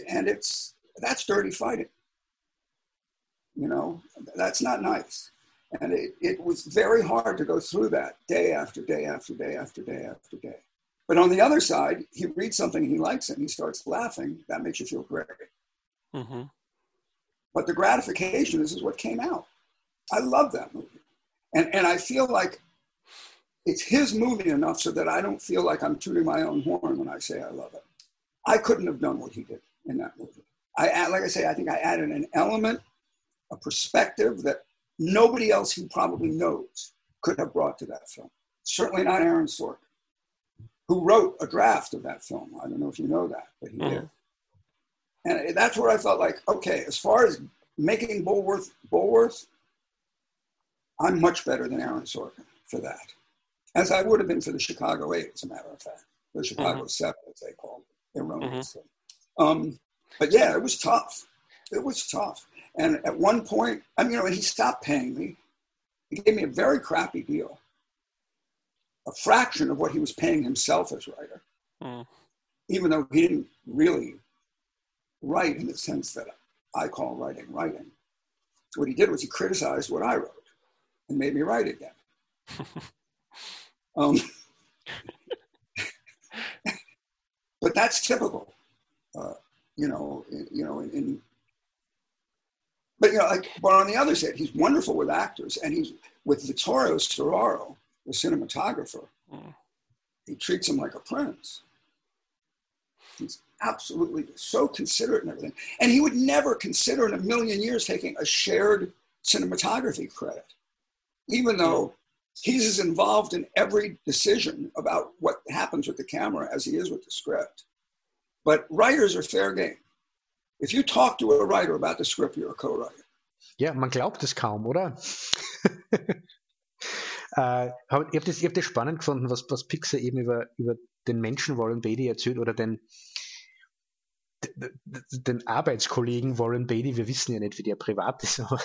And it's that's dirty fighting. You know, that's not nice. And it, it was very hard to go through that day after day after day after day after day. But on the other side, he reads something he likes it, and he starts laughing. That makes you feel great. Mm-hmm. But the gratification is, is what came out. I love that movie. And, and I feel like it's his movie enough so that I don't feel like I'm tooting my own horn when I say I love it. I couldn't have done what he did in that movie. I, like I say, I think I added an element, a perspective that nobody else who probably knows could have brought to that film. Certainly not Aaron Sorkin, who wrote a draft of that film. I don't know if you know that, but he mm-hmm. did. And that's where I felt like, okay, as far as making Bulworth, Bulworth, I'm much better than Aaron Sorkin for that, as I would have been for the Chicago Eight, as a matter of fact, the Chicago mm-hmm. Seven, as they called it, erroneously. Mm-hmm. Um, But yeah, it was tough. It was tough. And at one point, I mean, you know, he stopped paying me. He gave me a very crappy deal, a fraction of what he was paying himself as writer, mm. even though he didn't really write in the sense that I call writing writing. What he did was he criticized what I wrote and made me write again. um, but that's typical, uh, you know. You know, in, in but you know, like, but on the other side, he's wonderful with actors, and he's with Vittorio Storaro, the cinematographer. Mm. He treats him like a prince. He's absolutely so considerate and everything, and he would never consider in a million years taking a shared cinematography credit, even though he's as involved in every decision about what happens with the camera as he is with the script. But writers are fair game. If you talk to a writer about the script, you're a co-writer. Ja, man glaubt es kaum, oder? äh, ich habe das, hab das spannend gefunden, was, was Pixar eben über, über den Menschen Warren Beatty erzählt oder den, den Arbeitskollegen Warren Beatty. Wir wissen ja nicht, wie der privat ist, aber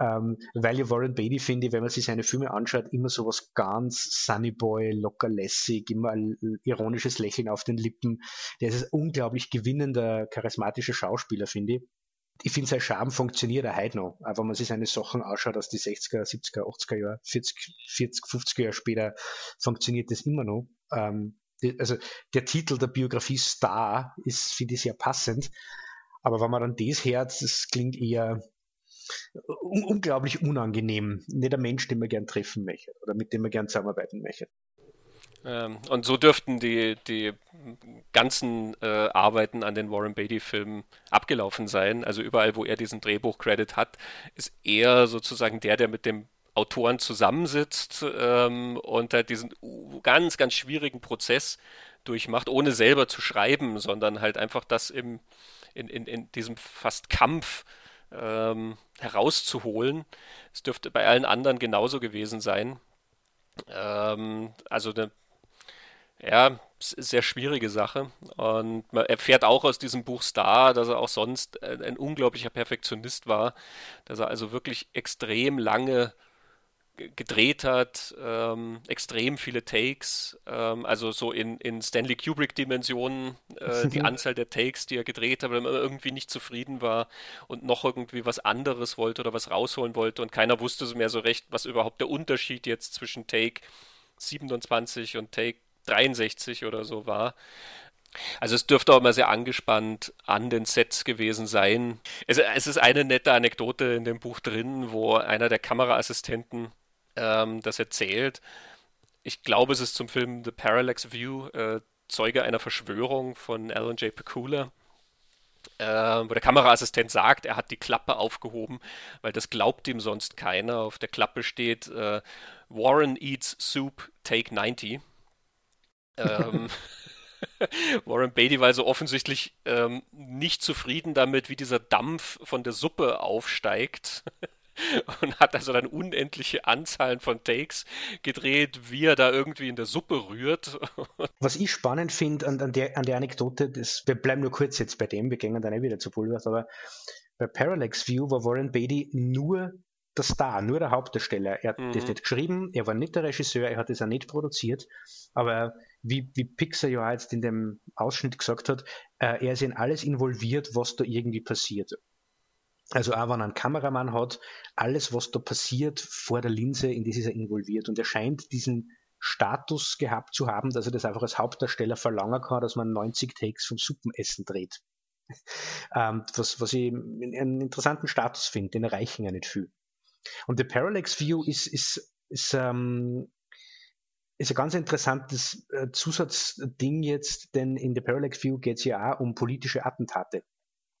ähm, weil ja Warren Beatty, finde ich, wenn man sich seine Filme anschaut, immer so was ganz Sunny Boy, locker lässig, immer ein ironisches Lächeln auf den Lippen. Der ist ein unglaublich gewinnender, charismatischer Schauspieler, finde ich. Ich finde, sein Charme funktioniert auch heute noch. Auch wenn man sich seine Sachen anschaut aus die 60er, 70er, 80er Jahre, 40, 40 50er Jahre später, funktioniert das immer noch. Ähm, also der Titel der Biografie Star ist, finde ich, sehr passend. Aber wenn man dann das hört, das klingt eher un unglaublich unangenehm. Nicht ein Mensch, den man gern treffen möchte oder mit dem man gern zusammenarbeiten möchte. Ähm, und so dürften die, die ganzen äh, Arbeiten an den Warren Beatty-Filmen abgelaufen sein. Also überall, wo er diesen Drehbuch-Credit hat, ist er sozusagen der, der mit dem Autoren zusammensitzt ähm, und halt diesen ganz, ganz schwierigen Prozess durchmacht, ohne selber zu schreiben, sondern halt einfach das im, in, in, in diesem fast Kampf ähm, herauszuholen. Es dürfte bei allen anderen genauso gewesen sein. Ähm, also eine ja, sehr schwierige Sache. Und man erfährt auch aus diesem Buch Star, dass er auch sonst ein, ein unglaublicher Perfektionist war, dass er also wirklich extrem lange gedreht hat, ähm, extrem viele Takes, ähm, also so in, in Stanley Kubrick-Dimensionen, äh, die Anzahl der Takes, die er gedreht hat, weil man irgendwie nicht zufrieden war und noch irgendwie was anderes wollte oder was rausholen wollte und keiner wusste so mehr so recht, was überhaupt der Unterschied jetzt zwischen Take 27 und Take 63 oder so war. Also es dürfte auch mal sehr angespannt an den Sets gewesen sein. Es, es, ist eine nette Anekdote in dem Buch drin, wo einer der Kameraassistenten ähm, das erzählt. Ich glaube, es ist zum Film The Parallax View, äh, Zeuge einer Verschwörung von Alan J. Pakula. Äh, wo der Kameraassistent sagt, er hat die Klappe aufgehoben, weil das glaubt ihm sonst keiner. Auf der Klappe steht äh, Warren eats soup, take 90. Ähm, Warren Beatty war also offensichtlich ähm, nicht zufrieden damit, wie dieser Dampf von der Suppe aufsteigt. und hat also dann unendliche Anzahlen von Takes gedreht, wie er da irgendwie in der Suppe rührt. Was ich spannend finde an, an, der, an der Anekdote, das, wir bleiben nur kurz jetzt bei dem, wir gehen dann eh wieder zu Pulvers, aber bei Parallax View war Warren Beatty nur der Star, nur der Hauptdarsteller. Er hat mhm. das nicht geschrieben, er war nicht der Regisseur, er hat das auch nicht produziert, aber wie, wie Pixar ja jetzt in dem Ausschnitt gesagt hat, äh, er ist in alles involviert, was da irgendwie passiert. Also auch wenn einen Kameramann hat, alles, was da passiert vor der Linse, in das ist er involviert. Und er scheint diesen Status gehabt zu haben, dass er das einfach als Hauptdarsteller verlangen kann, dass man 90 Takes vom Suppenessen dreht. ähm, was, was ich einen interessanten Status finde, den erreichen ja nicht viel. Und der Parallax View ist, ist, ist, ähm, ist ein ganz interessantes äh, Zusatzding jetzt, denn in der Parallax View geht es ja auch um politische Attentate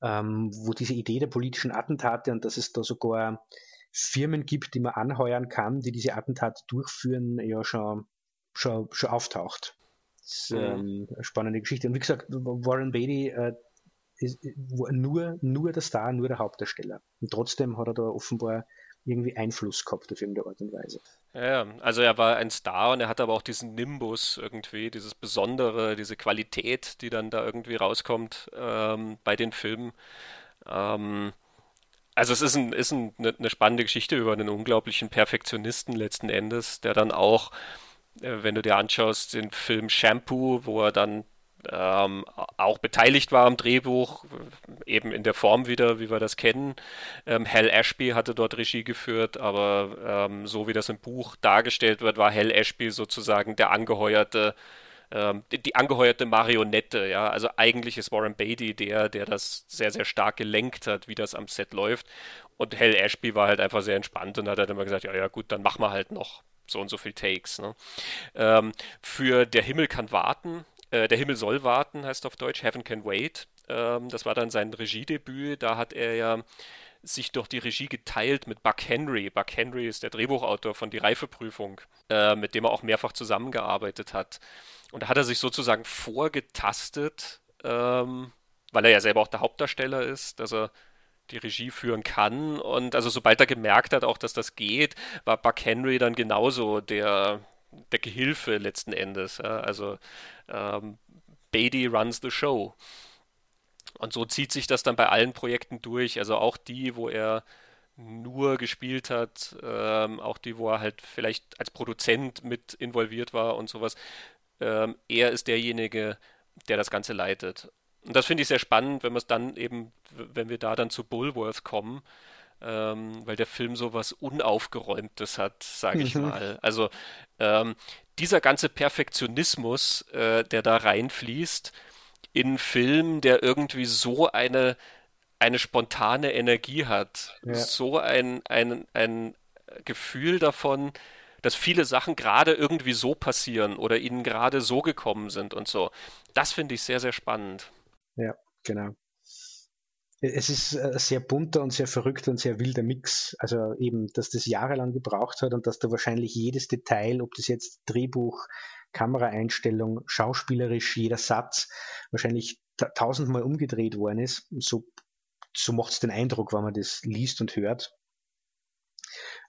ähm, wo diese Idee der politischen Attentate und dass es da sogar Firmen gibt, die man anheuern kann, die diese Attentate durchführen, ja schon, schon, schon auftaucht. Das ist ähm, eine spannende Geschichte. Und wie gesagt, Warren Beatty äh, ist nur, nur der Star, nur der Hauptdarsteller. Und trotzdem hat er da offenbar irgendwie Einfluss gehabt auf irgendeine Art und Weise. Ja, also er war ein Star und er hat aber auch diesen Nimbus irgendwie, dieses Besondere, diese Qualität, die dann da irgendwie rauskommt ähm, bei den Filmen. Ähm, also es ist, ein, ist ein, eine, eine spannende Geschichte über einen unglaublichen Perfektionisten letzten Endes, der dann auch, äh, wenn du dir anschaust, den Film Shampoo, wo er dann ähm, auch beteiligt war am Drehbuch, eben in der Form wieder, wie wir das kennen. Ähm, Hal Ashby hatte dort Regie geführt, aber ähm, so wie das im Buch dargestellt wird, war Hal Ashby sozusagen der angeheuerte ähm, die, die, angeheuerte Marionette, ja. Also eigentlich ist Warren Beatty der, der das sehr, sehr stark gelenkt hat, wie das am Set läuft. Und Hal Ashby war halt einfach sehr entspannt und hat halt immer gesagt, ja, ja, gut, dann machen wir halt noch so und so viel Takes. Ne? Ähm, für Der Himmel kann warten äh, Der Himmel soll warten, heißt auf Deutsch, Heaven Can Wait. Ähm, das war dann sein Regiedebüt. Da hat er ja sich durch die Regie geteilt mit Buck Henry. Buck Henry ist der Drehbuchautor von Die Reifeprüfung, äh, mit dem er auch mehrfach zusammengearbeitet hat. Und da hat er sich sozusagen vorgetastet, ähm, weil er ja selber auch der Hauptdarsteller ist, dass er die Regie führen kann. Und also sobald er gemerkt hat, auch dass das geht, war Buck Henry dann genauso der, der Gehilfe letzten Endes. Ja? Also ähm, Beatty runs the show. Und so zieht sich das dann bei allen Projekten durch. Also auch die, wo er nur gespielt hat, ähm, auch die, wo er halt vielleicht als Produzent mit involviert war und sowas. Ähm, er ist derjenige, der das Ganze leitet. Und das finde ich sehr spannend, wenn wir dann eben, wenn wir da dann zu Bullworth kommen, ähm, weil der Film so was Unaufgeräumtes hat, sage ich mhm. mal. Also ähm, dieser ganze Perfektionismus, äh, der da reinfließt, in Film, der irgendwie so eine, eine spontane Energie hat, ja. so ein, ein, ein Gefühl davon, dass viele Sachen gerade irgendwie so passieren oder ihnen gerade so gekommen sind und so. Das finde ich sehr, sehr spannend. Ja, genau es ist ein sehr bunter und sehr verrückter und sehr wilder Mix. Also eben, dass das jahrelang gebraucht hat und dass da wahrscheinlich jedes Detail, ob das jetzt Drehbuch, Kameraeinstellung, schauspielerisch, jeder Satz, wahrscheinlich tausendmal umgedreht worden ist. So, so macht es den Eindruck, wenn man das liest und hört.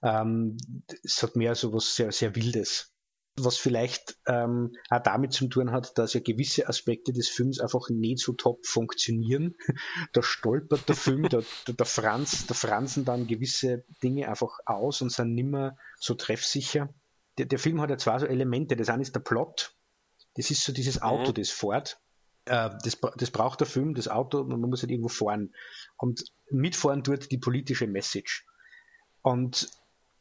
Ähm, es hat mehr so was sehr, sehr Wildes was vielleicht ähm, auch damit zu tun hat, dass ja gewisse Aspekte des Films einfach nicht so top funktionieren. da stolpert der Film, da, da, Franz, da fransen dann gewisse Dinge einfach aus und sind nimmer so treffsicher. Der, der Film hat ja zwei so Elemente. Das eine ist der Plot. Das ist so dieses Auto, mhm. das fährt. Äh, das, das braucht der Film, das Auto, man muss halt irgendwo fahren. Und mitfahren tut die politische Message. Und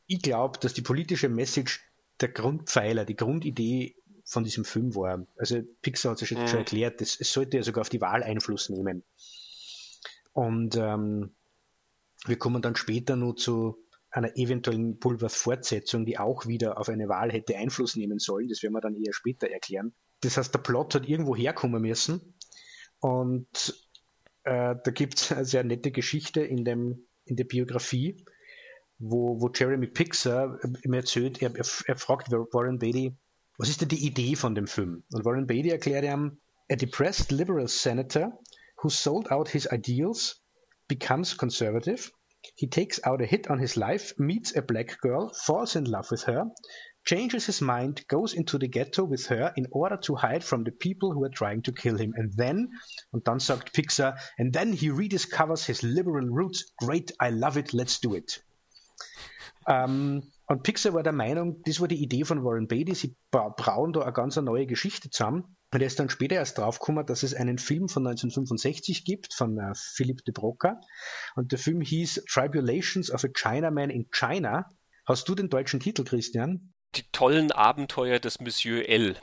ich glaube, dass die politische Message der Grundpfeiler, die Grundidee von diesem Film war. Also Pixar hat es schon, mhm. schon erklärt, es, es, sollte ja sogar auf die Wahl Einfluss nehmen. Und ähm, wir kommen dann später nur zu einer eventuellen Pulver-Fortsetzung, die auch wieder auf eine Wahl hätte Einfluss nehmen sollen. Das werden wir dann eher später erklären. Das heißt, der Plot hat irgendwo herkommen müssen. Und äh, da gibt es eine sehr nette Geschichte in, dem, in der Biografie wo, wo Jeremy Pixar ihm erzählt, er, er, er fragt Warren Beatty, was ist denn die Idee von dem Film? Und Warren Beatty erklärt ihm, a depressed liberal senator who sold out his ideals becomes conservative. He takes out a hit on his life, meets a black girl, falls in love with her, changes his mind, goes into the ghetto with her in order to hide from the people who are trying to kill him. And then, und dann sagt Pixar, and then he rediscovers his liberal roots. Great, I love it, let's do it. Ähm, und Pixar war der Meinung, das war die Idee von Warren Beatty, sie brauen da eine ganz neue Geschichte zusammen. Und er ist dann später erst draufgekommen, dass es einen Film von 1965 gibt, von äh, Philippe de Broca. Und der Film hieß Tribulations of a Chinaman in China. Hast du den deutschen Titel, Christian? Die tollen Abenteuer des Monsieur L.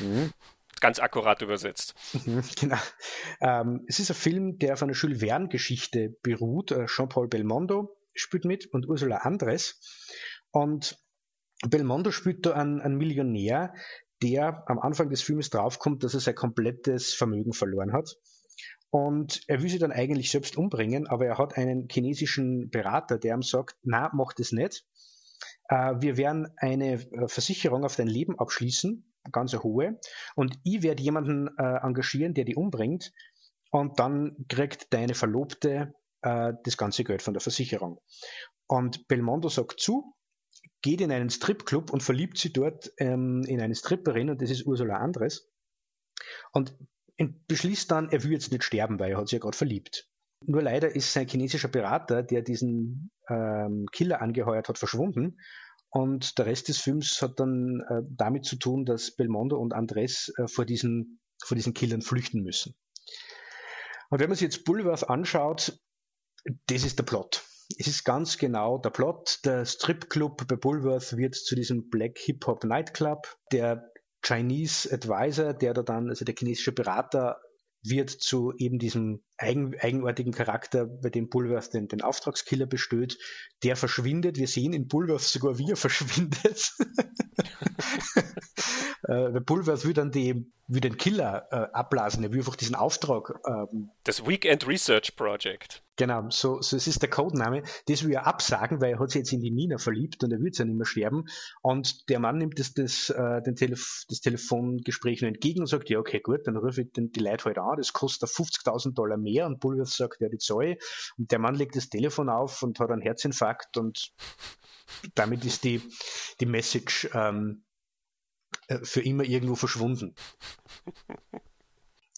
Mhm. Ganz akkurat übersetzt. Mhm, genau. Ähm, es ist ein Film, der auf einer Jules Verne-Geschichte beruht. Äh, Jean-Paul Belmondo spielt mit und Ursula Andres. Und Belmondo spielt da einen, einen Millionär, der am Anfang des Films draufkommt, dass er sein komplettes Vermögen verloren hat. Und er will sich dann eigentlich selbst umbringen, aber er hat einen chinesischen Berater, der ihm sagt, na, mach das nicht. Äh, wir werden eine äh, Versicherung auf dein Leben abschließen, ganz eine hohe, und ich werde jemanden äh, engagieren, der die umbringt, und dann kriegt deine Verlobte äh, das ganze Geld von der Versicherung. Und Belmondo sagt zu, geht in einen Stripclub und verliebt sich dort ähm, in eine Stripperin und das ist Ursula Andres. Und beschließt dann, er will jetzt nicht sterben, weil er hat sich ja gerade verliebt. Nur leider ist sein chinesischer Berater, der diesen ähm, Killer angeheuert hat, verschwunden. Und der Rest des Films hat dann äh, damit zu tun, dass Belmondo und Andres äh, vor, diesen, vor diesen Killern flüchten müssen. Und wenn man sich jetzt Bulworth anschaut, das ist der Plot. Es ist ganz genau der Plot. Der Stripclub bei Bulworth wird zu diesem Black Hip Hop Nightclub. Der Chinese Advisor, der da dann, also der chinesische Berater, wird zu eben diesem eigen, eigenartigen Charakter, bei dem Bulworth den, den Auftragskiller bestößt. Der verschwindet. Wir sehen in Bulworth sogar, wie er verschwindet. äh, Bulworth will dann die, will den Killer äh, abblasen. Er will einfach diesen Auftrag. Ähm, das Weekend Research Project. Genau, so, so es ist der Codename. Das will er absagen, weil er hat sich jetzt in die Nina verliebt und er wird ja nicht mehr sterben. Und der Mann nimmt das, das, äh, den Telef das Telefongespräch nur entgegen und sagt, ja, okay, gut, dann rufe ich den, die Leute halt an, das kostet 50.000 Dollar mehr und Bulworth sagt, ja, die Zoe. Und der Mann legt das Telefon auf und hat einen Herzinfarkt und damit ist die, die Message ähm, äh, für immer irgendwo verschwunden.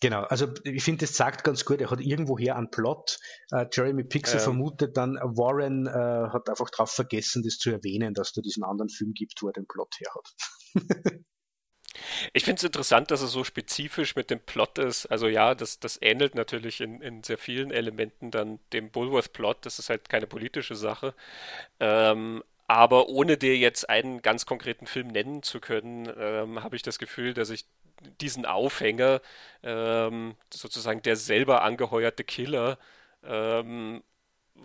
Genau, also ich finde, das sagt ganz gut, er hat irgendwoher einen Plot. Uh, Jeremy Pixel ähm. vermutet dann, Warren uh, hat einfach darauf vergessen, das zu erwähnen, dass da diesen anderen Film gibt, wo er den Plot her hat. ich finde es interessant, dass er so spezifisch mit dem Plot ist. Also ja, das, das ähnelt natürlich in, in sehr vielen Elementen dann dem Bulworth-Plot. Das ist halt keine politische Sache. Ähm, aber ohne dir jetzt einen ganz konkreten Film nennen zu können, ähm, habe ich das Gefühl, dass ich diesen Aufhänger, ähm, sozusagen der selber angeheuerte Killer, ähm,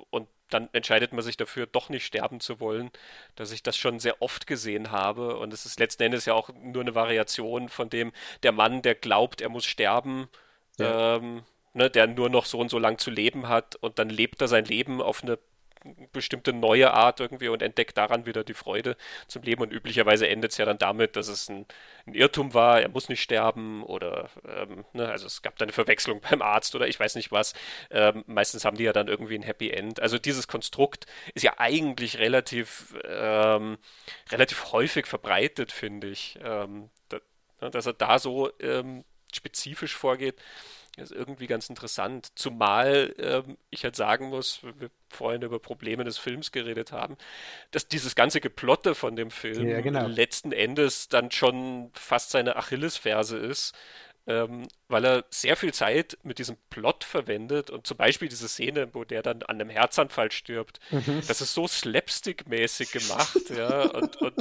und dann entscheidet man sich dafür, doch nicht sterben zu wollen, dass ich das schon sehr oft gesehen habe. Und es ist letzten Endes ja auch nur eine Variation von dem, der Mann, der glaubt, er muss sterben, ja. ähm, ne, der nur noch so und so lang zu leben hat und dann lebt er sein Leben auf eine bestimmte neue Art irgendwie und entdeckt daran wieder die Freude zum Leben. Und üblicherweise endet es ja dann damit, dass es ein, ein, Irrtum war, er muss nicht sterben oder ähm, ne, also es gab da eine Verwechslung beim Arzt oder ich weiß nicht was. Ähm, meistens haben die ja dann irgendwie ein Happy End. Also dieses Konstrukt ist ja eigentlich relativ, ähm, relativ häufig verbreitet, finde ich. Ähm, da, ne, dass er da so ähm, spezifisch vorgeht. Ist irgendwie ganz interessant. Zumal ähm, ich halt sagen muss, wir vorhin über Probleme des Films geredet haben, dass dieses ganze Geplotte von dem Film ja, genau. letzten Endes dann schon fast seine Achillesferse ist ähm, weil er sehr viel Zeit mit diesem Plot verwendet und zum Beispiel diese Szene, wo der dann an einem Herzanfall stirbt, mhm. das ist so slapstick-mäßig gemacht, ja, und, und,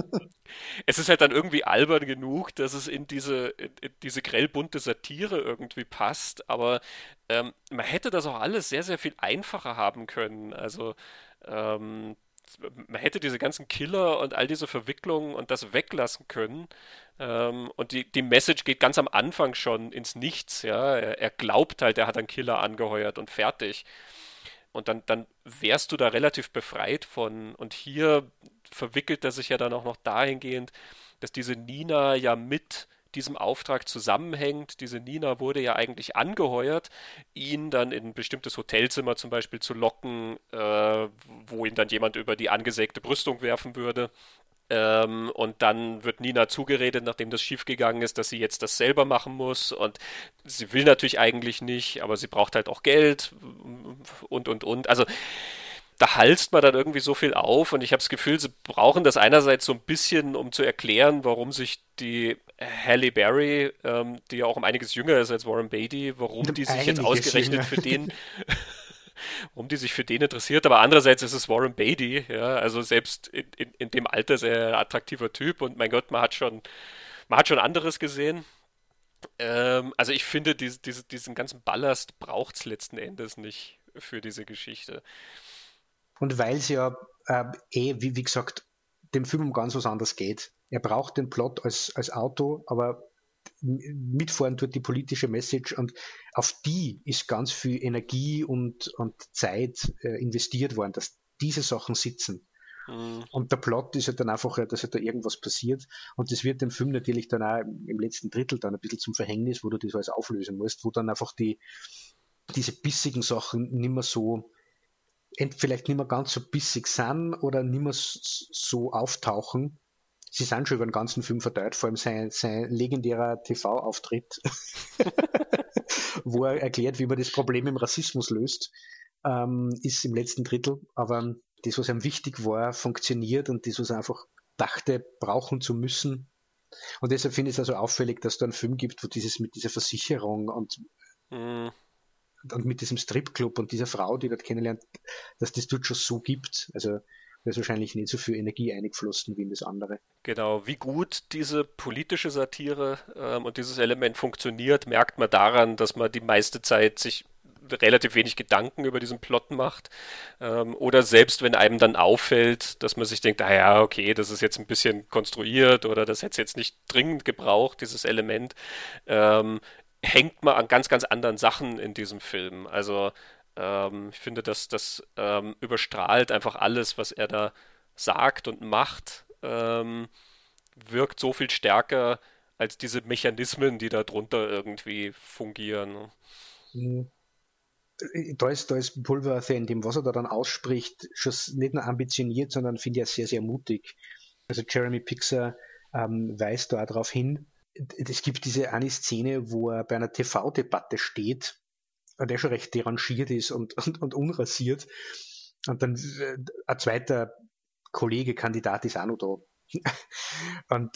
es ist halt dann irgendwie albern genug, dass es in diese, in, in diese grellbunte Satire irgendwie passt, aber ähm, man hätte das auch alles sehr, sehr viel einfacher haben können, also ähm, man hätte diese ganzen Killer und all diese Verwicklungen und das weglassen können. Ähm, und die, die Message geht ganz am Anfang schon ins Nichts. Ja? Er, er glaubt halt, er hat einen Killer angeheuert und fertig. Und dann, dann wärst du da relativ befreit von. Und hier verwickelt er sich ja dann auch noch dahingehend, dass diese Nina ja mit diesem Auftrag zusammenhängt. Diese Nina wurde ja eigentlich angeheuert, ihn dann in ein bestimmtes Hotelzimmer zum Beispiel zu locken, äh, wo ihn dann jemand über die angesägte Brüstung werfen würde. Ähm, und dann wird Nina zugeredet, nachdem das schiefgegangen ist, dass sie jetzt das selber machen muss. Und sie will natürlich eigentlich nicht, aber sie braucht halt auch Geld und, und, und. Also da halst man dann irgendwie so viel auf und ich habe das Gefühl, sie brauchen das einerseits so ein bisschen, um zu erklären, warum sich die Halle Berry, ähm, die ja auch um einiges jünger ist als Warren Beatty, warum die sich jetzt ausgerechnet jünger. für den warum die sich für den interessiert, aber andererseits ist es Warren Beatty, ja, also selbst in, in, in dem Alter sehr attraktiver Typ und mein Gott, man hat schon, man hat schon anderes gesehen. Ähm, also ich finde, diese, diese, diesen ganzen Ballast braucht es letzten Endes nicht für diese Geschichte. Und weil es ja äh, eh, wie, wie gesagt, dem Film um ganz was anderes geht. Er braucht den Plot als, als Auto, aber mitfahren tut die politische Message und auf die ist ganz viel Energie und, und Zeit äh, investiert worden, dass diese Sachen sitzen. Mhm. Und der Plot ist ja dann einfach, dass ja da irgendwas passiert. Und das wird dem Film natürlich dann auch im letzten Drittel dann ein bisschen zum Verhängnis, wo du das alles auflösen musst, wo dann einfach die, diese bissigen Sachen nicht mehr so vielleicht nicht mehr ganz so bissig sind oder nicht mehr so auftauchen. Sie sind schon über den ganzen Film verteilt, vor allem sein, sein legendärer TV-Auftritt, wo er erklärt, wie man das Problem im Rassismus löst, ähm, ist im letzten Drittel. Aber das, was ihm wichtig war, funktioniert und das, was er einfach dachte, brauchen zu müssen. Und deshalb finde ich es also auffällig, dass da einen Film gibt, wo dieses mit dieser Versicherung und mhm und mit diesem Stripclub und dieser Frau, die dort kennenlernt, dass das dort schon so gibt. Also da ist wahrscheinlich nicht so viel Energie eingeflossen wie in das andere. Genau, wie gut diese politische Satire ähm, und dieses Element funktioniert, merkt man daran, dass man die meiste Zeit sich relativ wenig Gedanken über diesen Plot macht. Ähm, oder selbst wenn einem dann auffällt, dass man sich denkt, ah ja, okay, das ist jetzt ein bisschen konstruiert oder das hätte es jetzt nicht dringend gebraucht, dieses Element, ähm, hängt man an ganz, ganz anderen Sachen in diesem Film. Also ähm, ich finde, dass das ähm, überstrahlt einfach alles, was er da sagt und macht, ähm, wirkt so viel stärker als diese Mechanismen, die da drunter irgendwie fungieren. Mhm. Da ist, da ist Pulverthe in dem, was er da dann ausspricht, schon nicht nur ambitioniert, sondern finde ich sehr, sehr mutig. Also Jeremy Pixar ähm, weist da darauf hin, es gibt diese eine Szene, wo er bei einer TV-Debatte steht der schon recht derangiert ist und, und, und unrasiert. Und dann äh, ein zweiter Kollege, Kandidat ist auch noch da. Und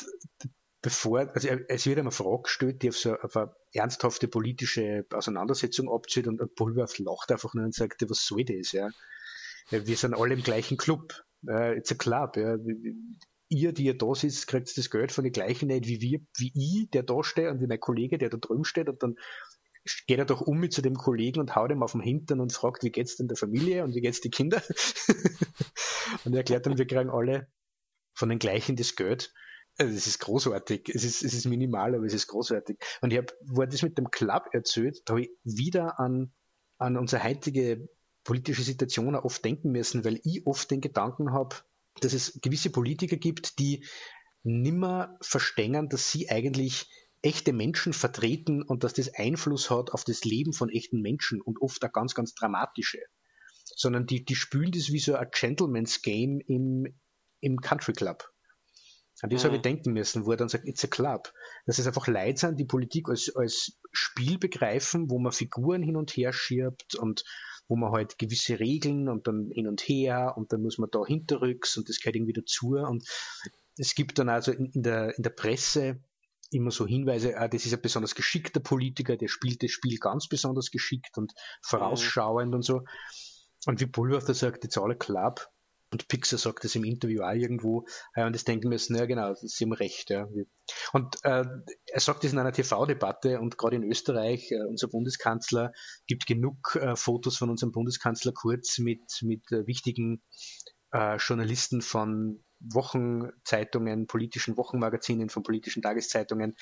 bevor, also es wird eine Frage gestellt, die auf so auf eine ernsthafte politische Auseinandersetzung abzieht und Pulver lacht einfach nur und sagt, was soll das, ja? Wir sind alle im gleichen Club. Uh, it's a club. Ja ihr, die ihr da sitzt, kriegt das Geld von den gleichen nicht wie wir, wie ich, der da steht und wie mein Kollege, der da drüben steht und dann geht er doch um mit zu dem Kollegen und haut ihm auf den Hintern und fragt, wie geht's denn der Familie und wie geht's die Kinder? und er erklärt dann, wir kriegen alle von den gleichen das Geld. Also das ist großartig. Es ist, es ist minimal, aber es ist großartig. Und ich habe, wo er das mit dem Club erzählt, da habe ich wieder an, an unsere heutige politische Situation oft denken müssen, weil ich oft den Gedanken habe, dass es gewisse Politiker gibt, die nimmer verstehen, dass sie eigentlich echte Menschen vertreten und dass das Einfluss hat auf das Leben von echten Menschen und oft auch ganz, ganz dramatische. Sondern die, die spülen das wie so ein Gentleman's Game im, im Country Club. An das mhm. habe ich denken müssen, wo er dann sagt, it's a club. Dass es einfach Leute sind, die Politik als, als Spiel begreifen, wo man Figuren hin und her schirbt und wo man halt gewisse Regeln und dann hin und her und dann muss man da hinterrücks und das gehört irgendwie dazu und es gibt dann also in, in der, in der Presse immer so Hinweise, ah, das ist ein besonders geschickter Politiker, der spielt das Spiel ganz besonders geschickt und vorausschauend mhm. und so. Und wie Bullworth sagt, it's all a club. Und Pixar sagt das im Interview auch irgendwo. Ja, und das denken wir, ja genau, sie haben recht. Ja. Und äh, er sagt das in einer TV-Debatte und gerade in Österreich, äh, unser Bundeskanzler gibt genug äh, Fotos von unserem Bundeskanzler Kurz mit, mit äh, wichtigen äh, Journalisten von Wochenzeitungen, politischen Wochenmagazinen, von politischen Tageszeitungen,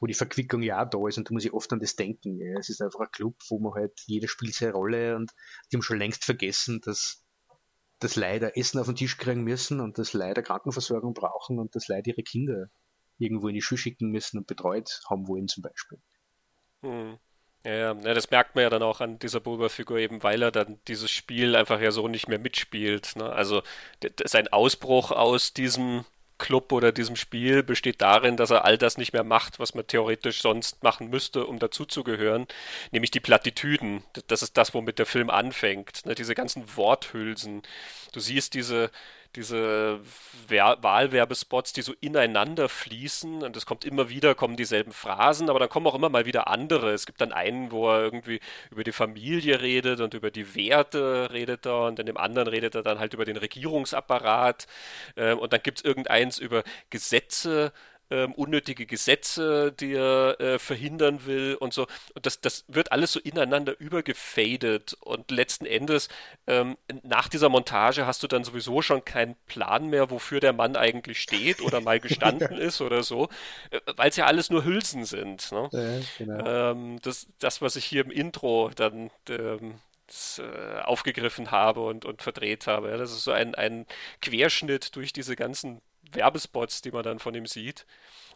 wo die Verquickung ja auch da ist und da muss ich oft an das denken. Ja. Es ist einfach ein Club, wo man halt, jeder spielt seine Rolle und die haben schon längst vergessen, dass das leider Essen auf den Tisch kriegen müssen und das leider Krankenversorgung brauchen und das leider ihre Kinder irgendwo in die Schule schicken müssen und betreut haben wollen zum Beispiel. Hm. Ja, ja, das merkt man ja dann auch an dieser Bulber-Figur eben, weil er dann dieses Spiel einfach ja so nicht mehr mitspielt. Ne? Also sein Ausbruch aus diesem Club oder diesem Spiel besteht darin, dass er all das nicht mehr macht, was man theoretisch sonst machen müsste, um dazuzugehören, nämlich die Plattitüden. Das ist das, womit der Film anfängt. Ne? Diese ganzen Worthülsen. Du siehst diese, diese Wahlwerbespots, die so ineinander fließen und es kommt immer wieder, kommen dieselben Phrasen, aber dann kommen auch immer mal wieder andere. Es gibt dann einen, wo er irgendwie über die Familie redet und über die Werte redet er und in dem anderen redet er dann halt über den Regierungsapparat ähm, und dann gibt es irgendeins über Gesetze ähm, unnötige Gesetze, die er äh, verhindern will und so. Und das, das wird alles so ineinander übergefadet und letzten Endes ähm, nach dieser Montage hast du dann sowieso schon keinen Plan mehr, wofür der Mann eigentlich steht oder mal gestanden ist oder so, äh, weil es ja alles nur Hülsen sind. Ne? Ja, genau. ähm, das, das, was ich hier im Intro dann ähm, äh, aufgegriffen habe und, und verdreht habe. Ja, das ist so ein, ein Querschnitt durch diese ganzen Werbespots, die man dann von ihm sieht.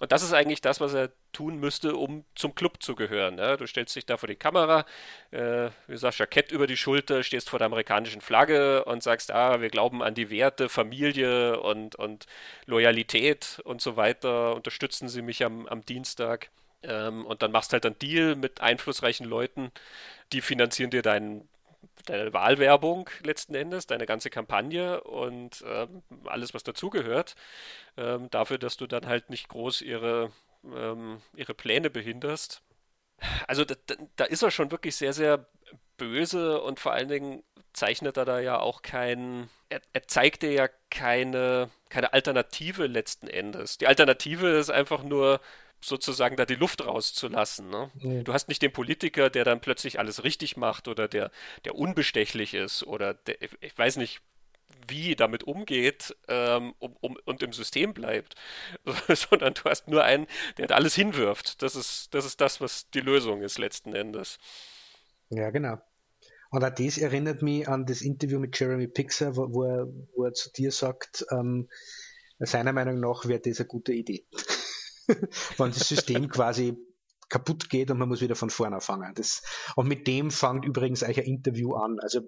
Und das ist eigentlich das, was er tun müsste, um zum Club zu gehören. Ne? Du stellst dich da vor die Kamera, äh, wie gesagt, Jackett über die Schulter, stehst vor der amerikanischen Flagge und sagst, ah, wir glauben an die Werte, Familie und, und Loyalität und so weiter, unterstützen Sie mich am, am Dienstag. Ähm, und dann machst halt einen Deal mit einflussreichen Leuten, die finanzieren dir deinen deine Wahlwerbung letzten Endes, deine ganze Kampagne und ähm, alles, was dazugehört, ähm, dafür, dass du dann halt nicht groß ihre, ähm, ihre Pläne behinderst. Also da, da, ist er schon wirklich sehr, sehr böse und vor allen Dingen zeichnet er da ja auch kein, er, er zeigt dir ja keine, keine Alternative letzten Endes. Die Alternative ist einfach nur, sozusagen da die Luft rauszulassen. Ne? Mhm. Du hast nicht den Politiker, der dann plötzlich alles richtig macht oder der, der unbestechlich ist oder der, ich weiß nicht, wie damit umgeht ähm, um, um, und im System bleibt, sondern du hast nur einen, der alles hinwirft. Das ist, das ist das, was die Lösung ist letzten Endes. Ja, genau. Und auch das erinnert mich an das Interview mit Jeremy Pixar, wo, wo, er, wo er zu dir sagt, ähm, seiner Meinung nach wäre das eine gute Idee. wenn das System quasi kaputt geht und man muss wieder von vorne anfangen. Das, und mit dem fängt übrigens euch ein Interview an. Also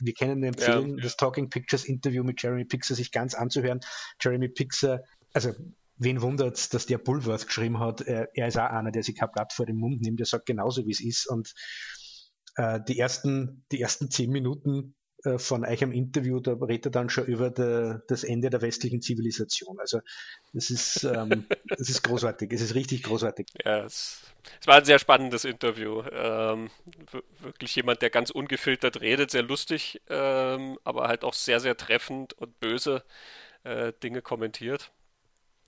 wir können empfehlen, ja, das Talking Pictures Interview mit Jeremy Pixar sich ganz anzuhören. Jeremy Pixar, also wen wundert es, dass der Bullworth geschrieben hat, er, ist auch einer, der sich kein Blatt vor den Mund nimmt, der sagt genauso, wie es ist. Und äh, die, ersten, die ersten zehn Minuten von euch im Interview, da redet er dann schon über de, das Ende der westlichen Zivilisation. Also das ist, ähm, ist großartig, es ist richtig großartig. Ja, es, es war ein sehr spannendes Interview. Ähm, wirklich jemand, der ganz ungefiltert redet, sehr lustig, ähm, aber halt auch sehr, sehr treffend und böse äh, Dinge kommentiert.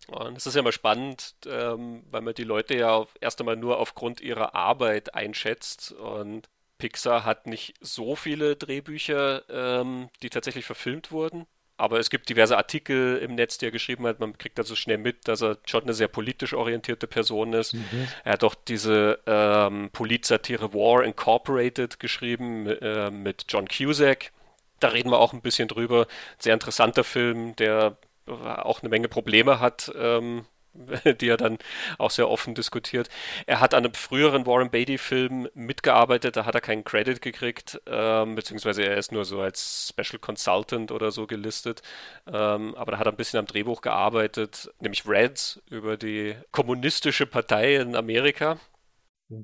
Und es ist ja immer spannend, ähm, weil man die Leute ja erst einmal nur aufgrund ihrer Arbeit einschätzt und Pixar hat nicht so viele Drehbücher, ähm, die tatsächlich verfilmt wurden. Aber es gibt diverse Artikel im Netz, die er geschrieben hat. Man kriegt also schnell mit, dass er schon eine sehr politisch orientierte Person ist. Mhm. Er hat auch diese ähm, Politsatire War Incorporated geschrieben äh, mit John Cusack. Da reden wir auch ein bisschen drüber. Sehr interessanter Film, der auch eine Menge Probleme hat, ähm, die er dann auch sehr offen diskutiert. Er hat an einem früheren Warren Beatty-Film mitgearbeitet, da hat er keinen Credit gekriegt, ähm, beziehungsweise er ist nur so als Special Consultant oder so gelistet. Ähm, aber da hat er ein bisschen am Drehbuch gearbeitet, nämlich Reds über die kommunistische Partei in Amerika.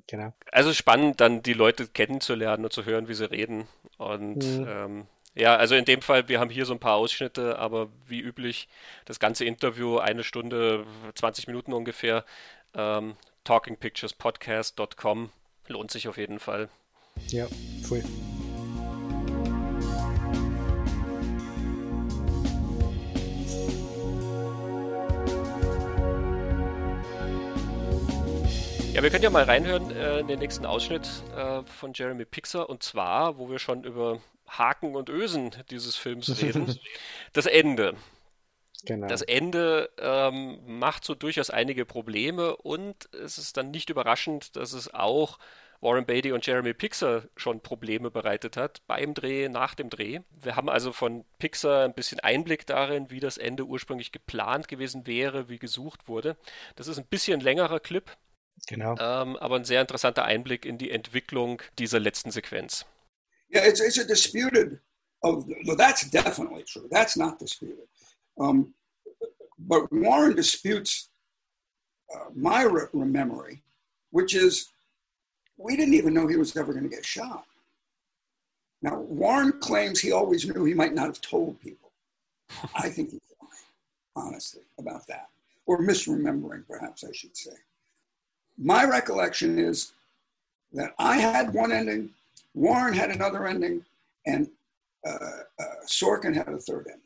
Genau. Also spannend, dann die Leute kennenzulernen und zu hören, wie sie reden. Und mhm. ähm, ja, also in dem Fall, wir haben hier so ein paar Ausschnitte, aber wie üblich, das ganze Interview, eine Stunde, 20 Minuten ungefähr, ähm, talkingpicturespodcast.com, lohnt sich auf jeden Fall. Ja, voll. Ja, wir können ja mal reinhören äh, in den nächsten Ausschnitt äh, von Jeremy Pixar und zwar, wo wir schon über Haken und Ösen dieses Films reden. das Ende. Genau. Das Ende ähm, macht so durchaus einige Probleme und es ist dann nicht überraschend, dass es auch Warren Beatty und Jeremy Pixar schon Probleme bereitet hat beim Dreh, nach dem Dreh. Wir haben also von Pixar ein bisschen Einblick darin, wie das Ende ursprünglich geplant gewesen wäre, wie gesucht wurde. Das ist ein bisschen längerer Clip. Genau. Ähm, aber ein sehr interessanter Einblick in die Entwicklung dieser letzten Sequenz. Yeah, it's, it's a disputed. Oh, well, that's definitely true. That's not disputed. Um, but Warren disputes uh, my re- memory, which is we didn't even know he was ever going to get shot. Now, Warren claims he always knew he might not have told people. I think he's lying, honestly, about that, or misremembering, perhaps I should say. My recollection is that I had one ending, Warren had another ending, and uh, uh, Sorkin had a third ending.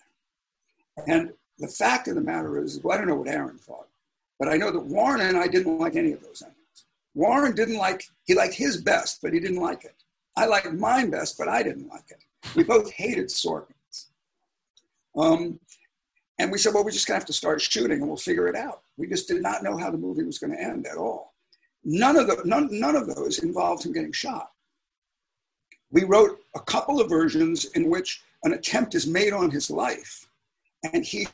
And the fact of the matter is, well, I don't know what Aaron thought, but I know that Warren and I didn't like any of those endings. Warren didn't like, he liked his best, but he didn't like it. I liked mine best, but I didn't like it. We both hated Sorkin's. Um, and we said, well, we're just to have to start shooting and we'll figure it out. We just did not know how the movie was going to end at all. None of, the, none, none of those involved him getting shot. We wrote a couple of versions in which an attempt is made on his life, and he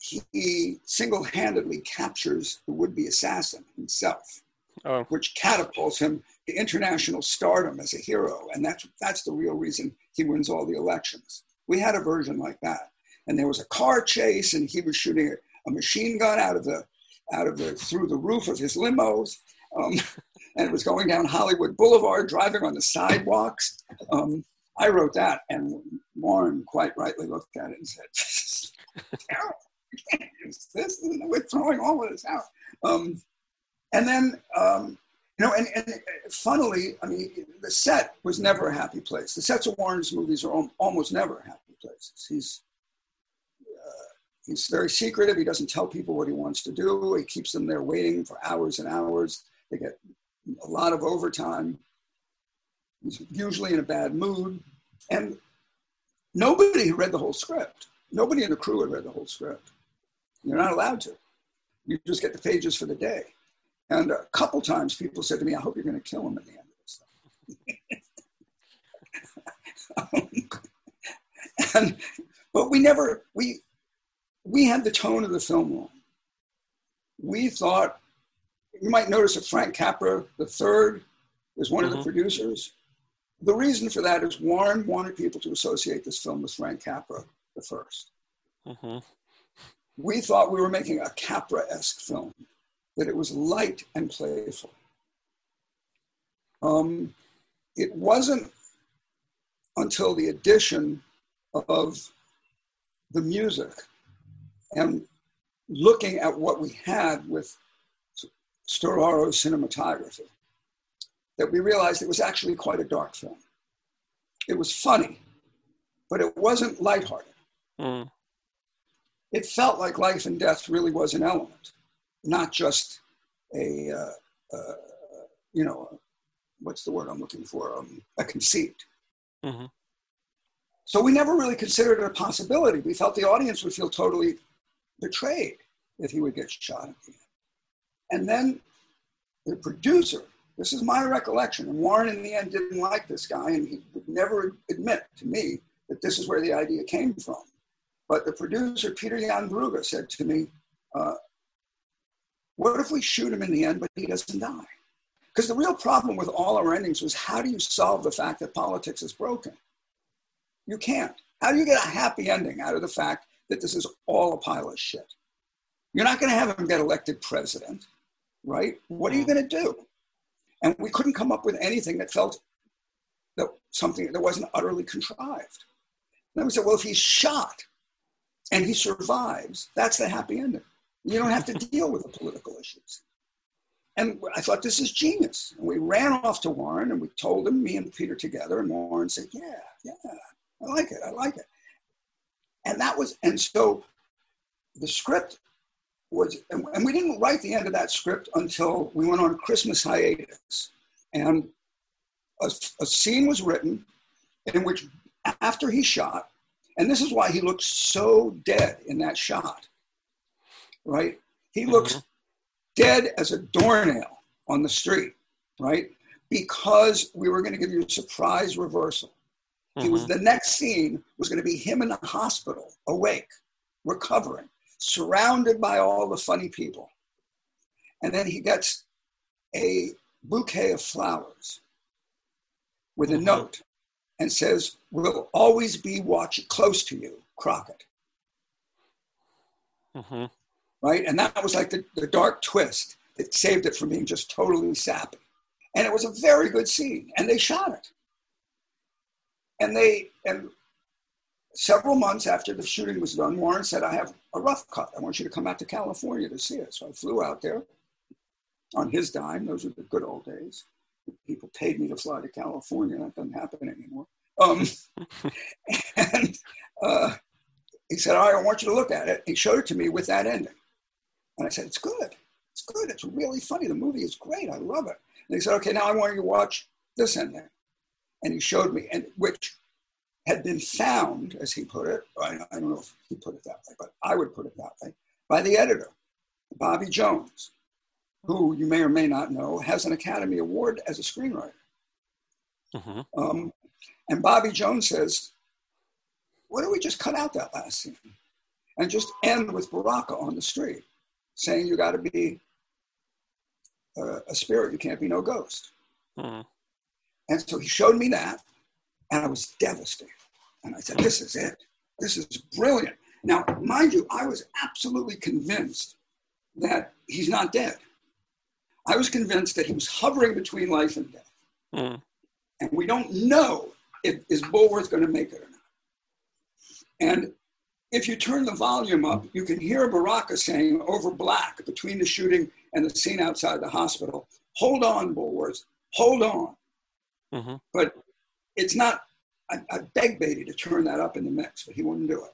he single handedly captures the would be assassin himself, Oh. which catapults him to international stardom as a hero. And that's, that's the real reason he wins all the elections. We had a version like that. And there was a car chase, and he was shooting a machine gun out of the, out of the, through the roof of his limos. Um, and it was going down Hollywood Boulevard, driving on the sidewalks. Um, I wrote that, and Warren quite rightly looked at it and said, "This is terrible. This. We're throwing all of this out." Um, and then, um, you know, and, and funnily, I mean, the set was never a happy place. The sets of Warren's movies are almost never happy places. He's uh, he's very secretive. He doesn't tell people what he wants to do. He keeps them there waiting for hours and hours. They get a lot of overtime. He's usually in a bad mood. And nobody read the whole script. Nobody in the crew had read the whole script. You're not allowed to. You just get the pages for the day. And a couple times people said to me, I hope you're going to kill him at the end of this and, but we never, we, we had the tone of the film wrong. We thought, you might notice that Frank Capra III is one of the Mhm. producers. The reason for that is Warren wanted people to associate this film with Frank Capra the first. Mhm. We thought we were making a Capra-esque film, that it was light and playful. Um, it wasn't until the addition of the music and looking at what we had with Storaro cinematography that we realized it was actually quite a dark film. It was funny, but it wasn't lighthearted. Mm. It felt like life and death really was an element, not just a, uh, uh, you know, what's the word I'm looking for? Um, a conceit. Mhm. So we never really considered it a possibility. We felt the audience would feel totally betrayed if he would get shot at the end. And then the producer, this is my recollection, and Warren in the end didn't like this guy, and he would never admit to me that this is where the idea came from. But the producer, Peter Jan Brugge, said to me, uh, What if we shoot him in the end, but he doesn't die? Because the real problem with all our endings was how do you solve the fact that politics is broken? You can't. How do you get a happy ending out of the fact that this is all a pile of shit? You're not going to have him get elected president, right? What are you going to do? And we couldn't come up with anything that felt that something that wasn't utterly contrived. And then we said, well, if he's shot and he survives, that's the happy ending. You don't have to deal with the political issues. And I thought, this is genius. And we ran off to Warren and we told him, me and Peter together, and Warren said, yeah, yeah, I like it, I like it. And that was, and so the script was, and and we didn't write the end of that script until we went on Christmas hiatus. And a, a scene was written in which, after he shot, and this is why he looks so dead in that shot, right? He looks dead as a doornail on the street, right? Because we were going to give you a surprise reversal. He was Mhm. the next scene was going to be him in the hospital, awake, recovering, surrounded by all the funny people. And then he gets a bouquet of flowers with a Mhm. note and says, We'll always be watching close to you, Crockett. Mhm. right? And that was like the, the dark twist that saved it from being just totally sappy. And it was a very good scene, and they shot it. And they, and several months after the shooting was done, Warren said, I have a rough cut. I want you to come out to California to see it. So I flew out there on his dime. Those were the good old days. People paid me to fly to California. That doesn't happen anymore. Um, and uh, he said, All right, I want you to look at it. He showed it to me with that ending. And I said, It's good. It's good. It's really funny. The movie is great. I love it. And he said, Okay, now I want you to watch this ending. And he showed me, and which had been found, as he put it, I, I don't know if he put it that way, but I would put it that way, by the editor, Bobby Jones, who you may or may not know has an Academy Award as a screenwriter. Mhm. Um, and Bobby Jones says, Why don't we just cut out that last scene? and just end with Baraka on the street saying you got to be a, a, spirit, you can't be no ghost. Mm. And so he showed me that, and I was devastated. And I said, This is it. This is brilliant. Now, mind you, I was absolutely convinced that he's not dead. I was convinced that he was hovering between life and death. Mm. And we don't know if is Bulworth going to make it or not. And if you turn the volume up, you can hear Baraka saying over black between the shooting and the scene outside the hospital, hold on, Bulworth, hold on. Mm-hmm. But it's not, I, I begged Beatty to turn that up in the mix, but he wouldn't do it.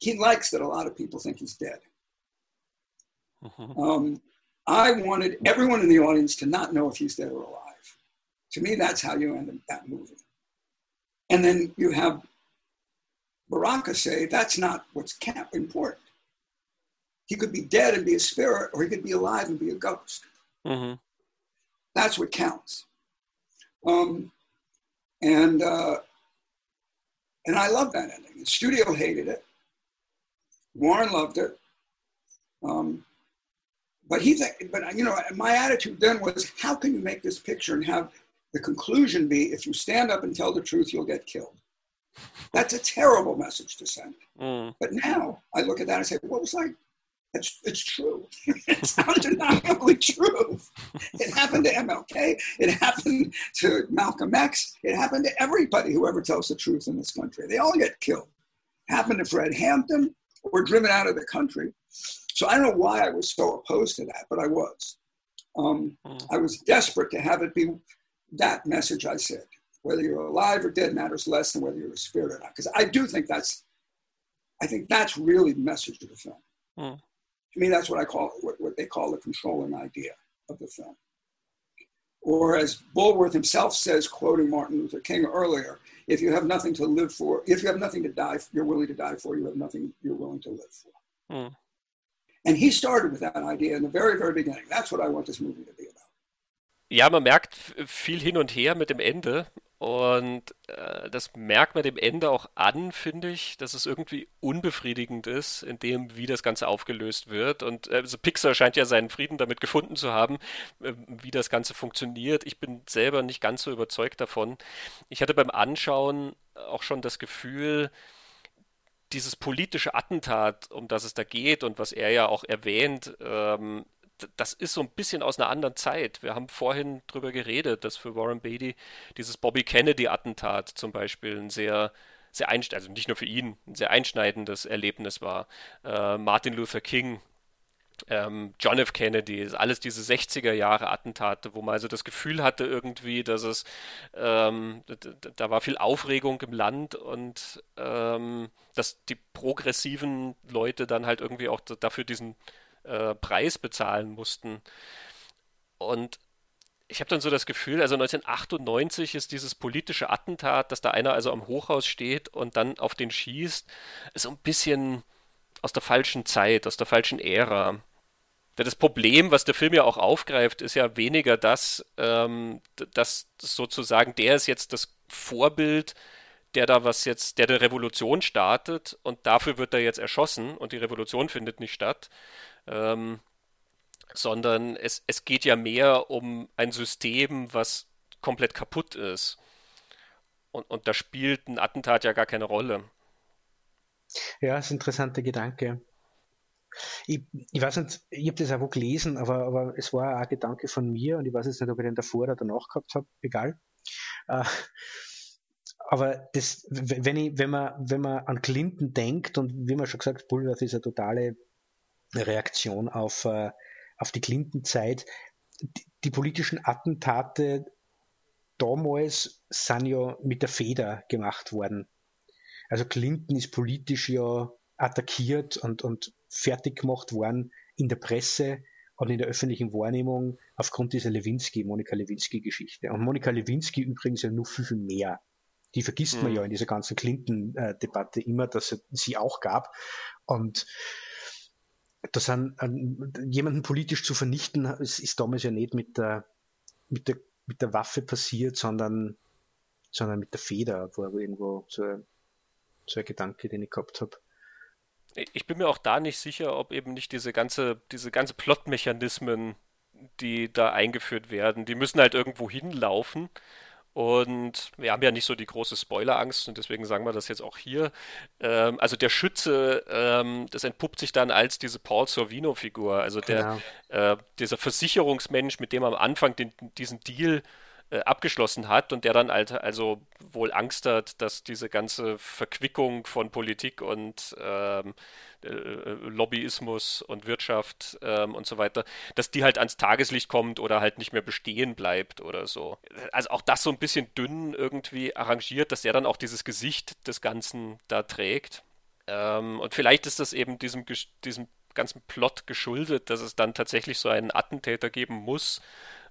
He likes that a lot of people think he's dead. Mm-hmm. Um, I wanted everyone in the audience to not know if he's dead or alive. To me, that's how you end that movie. And then you have Baraka say that's not what's important. He could be dead and be a spirit, or he could be alive and be a ghost. Mm-hmm. That's what counts. Um, and uh, and I love that ending. The studio hated it. Warren loved it. Um, but he, th- but you know, my attitude then was, how can you make this picture and have the conclusion be, if you stand up and tell the truth, you'll get killed? That's a terrible message to send. Mm. But now I look at that and say, what was like, it's, it's true. it's undeniably true. It happened to MLK. It happened to Malcolm X. It happened to everybody who ever tells the truth in this country. They all get killed. It happened to Fred Hampton or driven out of the country. So I don't know why I was so opposed to that, but I was. Um, mm. I was desperate to have it be that message I said. Whether you're alive or dead matters less than whether you're a spirit or not. Because I do think that's, I think that's really the message of the film. Mm. To me, that's what I call what, what they call the controlling idea of the film. Or as Bulworth himself says, quoting Martin Luther King earlier, if you have nothing to live for, if you have nothing to die, you're willing to die for, you have nothing you're willing to live for. Mm. And he started with that idea in the very, very beginning. That's what I want this movie to be about. Ja, man merkt viel hin und her mit dem Ende Und äh, das merkt man dem Ende auch an, finde ich, dass es irgendwie unbefriedigend ist, in dem, wie das Ganze aufgelöst wird. Und äh, also Pixar scheint ja seinen Frieden damit gefunden zu haben, äh, wie das Ganze funktioniert. Ich bin selber nicht ganz so überzeugt davon. Ich hatte beim Anschauen auch schon das Gefühl, dieses politische Attentat, um das es da geht und was er ja auch erwähnt, ähm, das ist so ein bisschen aus einer anderen Zeit. Wir haben vorhin darüber geredet, dass für Warren Beatty dieses Bobby Kennedy-Attentat zum Beispiel ein sehr, sehr also nicht nur für ihn, ein sehr einschneidendes Erlebnis war. Äh, Martin Luther King, ähm, John F. Kennedy, alles diese 60er Jahre Attentate, wo man also das Gefühl hatte irgendwie, dass es, ähm, da war viel Aufregung im Land und ähm, dass die progressiven Leute dann halt irgendwie auch dafür diesen äh, Preis bezahlen mussten. Und ich habe dann so das Gefühl, also 1998 ist dieses politische Attentat, dass da einer also am Hochhaus steht und dann auf den schießt, so ein bisschen aus der falschen Zeit, aus der falschen Ära. Das Problem, was der Film ja auch aufgreift, ist ja weniger das, ähm, dass sozusagen der ist jetzt das Vorbild, der da was jetzt, der eine Revolution startet und dafür wird er jetzt erschossen und die Revolution findet nicht statt, ähm, sondern es, es geht ja mehr um ein System, was komplett kaputt ist. Und, und da spielt ein Attentat ja gar keine Rolle. Ja, das ist ein interessanter Gedanke. Ich, ich weiß nicht, ich habe das auch wo gelesen, aber, aber es war auch ein Gedanke von mir und ich weiß jetzt nicht, ob ich den davor oder danach gehabt habe, egal. Äh, aber das, wenn, ich, wenn, man, wenn man an Clinton denkt und wie man schon gesagt, Bulworth ist eine totale Reaktion auf, äh, auf die Clinton-Zeit. Die, die, politischen Attentate damals sind ja mit der Feder gemacht worden. Also Clinton ist politisch ja attackiert und, und fertig gemacht worden in der Presse und in der öffentlichen Wahrnehmung aufgrund dieser Lewinsky, Monika Lewinsky-Geschichte. Und Monika Lewinsky übrigens ja nur viel, viel mehr. Die vergisst mhm. man ja in dieser ganzen Clinton-Debatte immer, dass es sie auch gab. Und das sind, jemanden politisch zu vernichten, ist, ist damals ja nicht mit der, mit der, mit der Waffe passiert, sondern, sondern mit der Feder, war irgendwo so, so ein Gedanke, den ich gehabt habe. Ich bin mir auch da nicht sicher, ob eben nicht diese ganze, diese ganze Plot-Mechanismen, die da eingeführt werden, die müssen halt irgendwo hinlaufen. Und wir haben ja nicht so die große Spoilerangst und deswegen sagen wir das jetzt auch hier. Ähm, also der Schütze, ähm, das entpuppt sich dann als diese Paul Sorvino-Figur, also der, genau. äh, dieser Versicherungsmensch, mit dem am Anfang den, diesen Deal äh, abgeschlossen hat und der dann halt also wohl Angst hat, dass diese ganze Verquickung von Politik und ähm, äh, Lobbyismus und Wirtschaft ähm, und so weiter, dass die halt ans Tageslicht kommt oder halt nicht mehr bestehen bleibt oder so. Also auch das so ein bisschen dünn irgendwie arrangiert, dass er dann auch dieses Gesicht des Ganzen da trägt. Ähm, und vielleicht ist das eben diesem, diesem ganzen Plot geschuldet, dass es dann tatsächlich so einen Attentäter geben muss,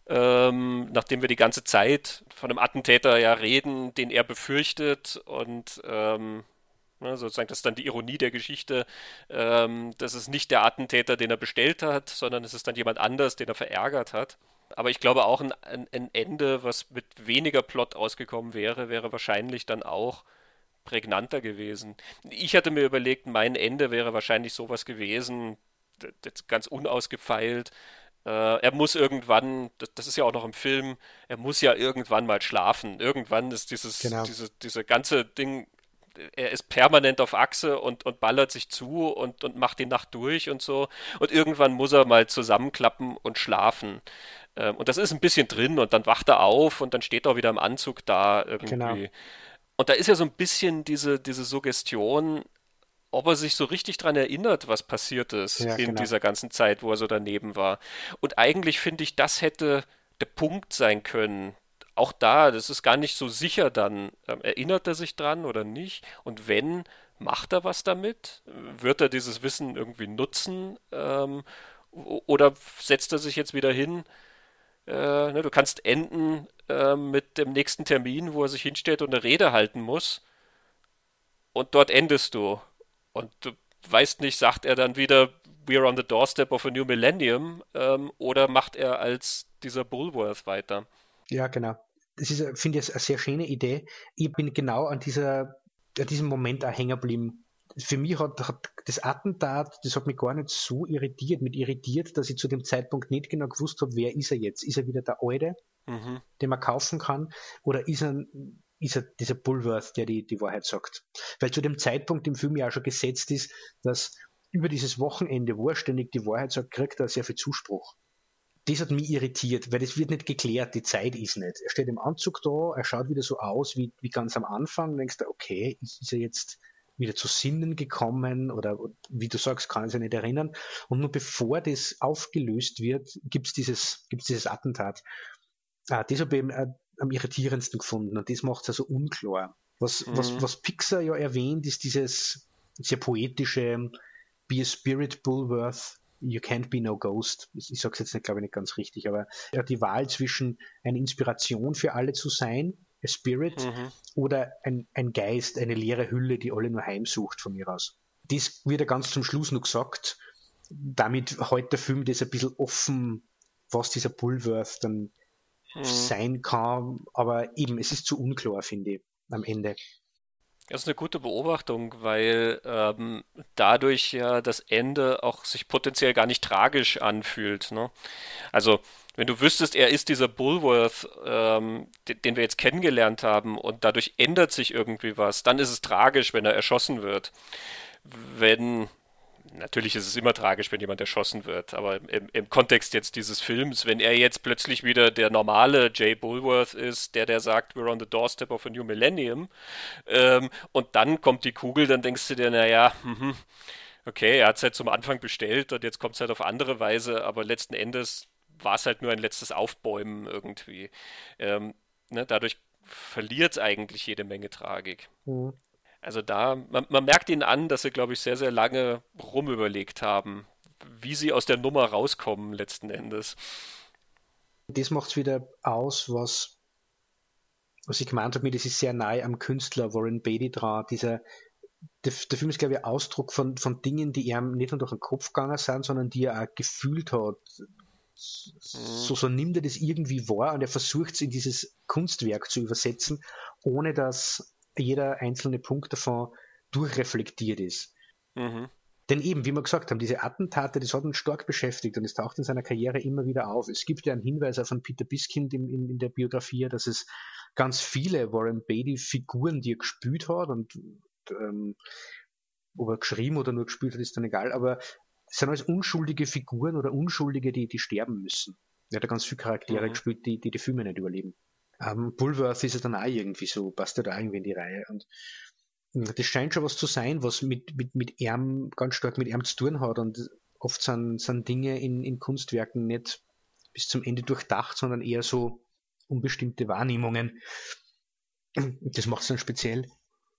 ähm, nachdem wir die ganze Zeit von einem Attentäter ja reden, den er befürchtet und ähm, ne, sozusagen das ist dann die Ironie der Geschichte, ähm, das ist nicht der Attentäter, den er bestellt hat, sondern es ist dann jemand anders, den er verärgert hat. Aber ich glaube auch ein, ein, Ende, was mit weniger Plot ausgekommen wäre, wäre wahrscheinlich dann auch prägnanter gewesen. Ich hatte mir überlegt, mein Ende wäre wahrscheinlich sowas gewesen, ganz unausgefeilt, äh, er muss irgendwann, das, das, ist ja auch noch im Film, er muss ja irgendwann mal schlafen. Irgendwann ist dieses, genau. diese, diese ganze Ding, er ist permanent auf Achse und, und ballert sich zu und, und macht die Nacht durch und so. Und irgendwann muss er mal zusammenklappen und schlafen. Ähm, und das ist ein bisschen drin und dann wacht er auf und dann steht er wieder im Anzug da irgendwie. Genau. Und da ist ja so ein bisschen diese, diese Suggestion, ob er sich so richtig daran erinnert, was passiert ist ja, in genau. dieser ganzen Zeit, wo er so daneben war. Und eigentlich finde ich, das hätte der Punkt sein können. Auch da, das ist gar nicht so sicher dann. Ähm, erinnert er sich dran oder nicht? Und wenn, macht er was damit? Wird er dieses Wissen irgendwie nutzen? Ähm, oder setzt er sich jetzt wieder hin? Äh, ne, du kannst enden äh, mit dem nächsten Termin, wo er sich hinstellt und eine Rede halten muss. Und dort endest du. Und du weißt nicht, sagt er dann wieder, we're on the doorstep of a new millennium, ähm, oder macht er als dieser Bullworth weiter? Ja, genau. Das ist, finde ich, eine sehr schöne Idee. Ich bin genau an, dieser, an diesem Moment auch hängen geblieben. Für mich hat, hat, das Attentat, das hat mich gar nicht so irritiert, mit irritiert, dass ich zu dem Zeitpunkt nicht genau gewusst habe, wer ist er jetzt? Ist er wieder der Alte, mhm. den man kaufen kann? Oder ist er ist er dieser Bullworth, der die, die Wahrheit sagt. Weil zu dem Zeitpunkt im Film ja auch schon gesetzt ist, dass über dieses Wochenende, wo er ständig die Wahrheit sagt, kriegt er sehr viel Zuspruch. Das hat mich irritiert, weil es wird nicht geklärt, die Zeit ist nicht. Er steht im Anzug da, er schaut wieder so aus wie, wie ganz am Anfang, und denkst du, okay, ist, er jetzt wieder zu Sinnen gekommen oder wie du sagst, kann sich nicht erinnern. Und nur bevor das aufgelöst wird, gibt es dieses, gibt's dieses Attentat. Ah, das habe ich eben äh, am irritierendsten gefunden und das macht es also unklar. Was, mhm. was, was Pixar ja erwähnt, ist dieses sehr poetische Be a Spirit Bullworth, You can't be no ghost. Ich sage es jetzt nicht, glaube ich, nicht ganz richtig, aber die Wahl zwischen eine Inspiration für alle zu sein, a Spirit, mhm. oder ein, ein Geist, eine leere Hülle, die alle nur heimsucht von mir aus. Das wird ja ganz zum Schluss noch gesagt. Damit heute der Film das ein bisschen offen, was dieser Bullworth dann mhm. sein kann. Aber eben, es ist zu unklar, finde ich, am Ende. Das ist eine gute Beobachtung, weil ähm, dadurch ja das Ende auch sich potenziell gar nicht tragisch anfühlt. Ne? Also, wenn du wüsstest, er ist dieser Bullworth, ähm, den, den, wir jetzt kennengelernt haben, und dadurch ändert sich irgendwie was, dann ist es tragisch, wenn er erschossen wird. Wenn natürlich ist es immer tragisch, wenn jemand erschossen wird, aber im, im, Kontext jetzt dieses Films, wenn er jetzt plötzlich wieder der normale Jay Bulworth ist, der, der sagt, we're on the doorstep of a new millennium, ähm, und dann kommt die Kugel, dann denkst du dir, naja, mhm, okay, er hat es halt zum Anfang bestellt und jetzt kommt es halt auf andere Weise, aber letzten Endes war es halt nur ein letztes Aufbäumen irgendwie. Ähm, ne, dadurch verliert es eigentlich jede Menge Tragik. Mhm. Also da, man, man merkt ihnen an, dass sie, glaube ich, sehr, sehr lange rumüberlegt haben, wie sie aus der Nummer rauskommen letzten Endes. Das macht es wieder aus, was, was ich gemeint habe, mir das ist sehr nahe am Künstler Warren Beatty dran. Dieser, der, der, Film ist, glaube ich, Ausdruck von, von Dingen, die ihm nicht nur durch den Kopf gegangen sind, sondern die er auch gefühlt hat. So, so nimmt er das irgendwie wahr und er versucht es in dieses Kunstwerk zu übersetzen, ohne dass jeder einzelne Punkt davon durchreflektiert ist. Mhm. Denn eben, wie wir gesagt haben, diese Attentate, das hat uns stark beschäftigt und es taucht in seiner Karriere immer wieder auf. Es gibt ja einen Hinweis auch von Peter Biskind in, in, in der Biografie, dass es ganz viele Warren Beatty-Figuren, die er gespielt hat und ähm, ob er geschrieben oder nur gespielt hat, ist dann egal, aber es sind alles unschuldige Figuren oder Unschuldige, die, die sterben müssen. Er hat ja ganz viele Charaktere mhm. gespielt, die, die die Filme nicht überleben. Ähm, Bulworth ist ja dann auch irgendwie so, passt ja da irgendwie in die Reihe. Und das scheint schon was zu sein, was mit, mit, mit ihm, ganz stark mit ihm zu tun hat. Und oft sind, sind Dinge in, in Kunstwerken nicht bis zum Ende durchdacht, sondern eher so unbestimmte Wahrnehmungen. Das macht es dann speziell.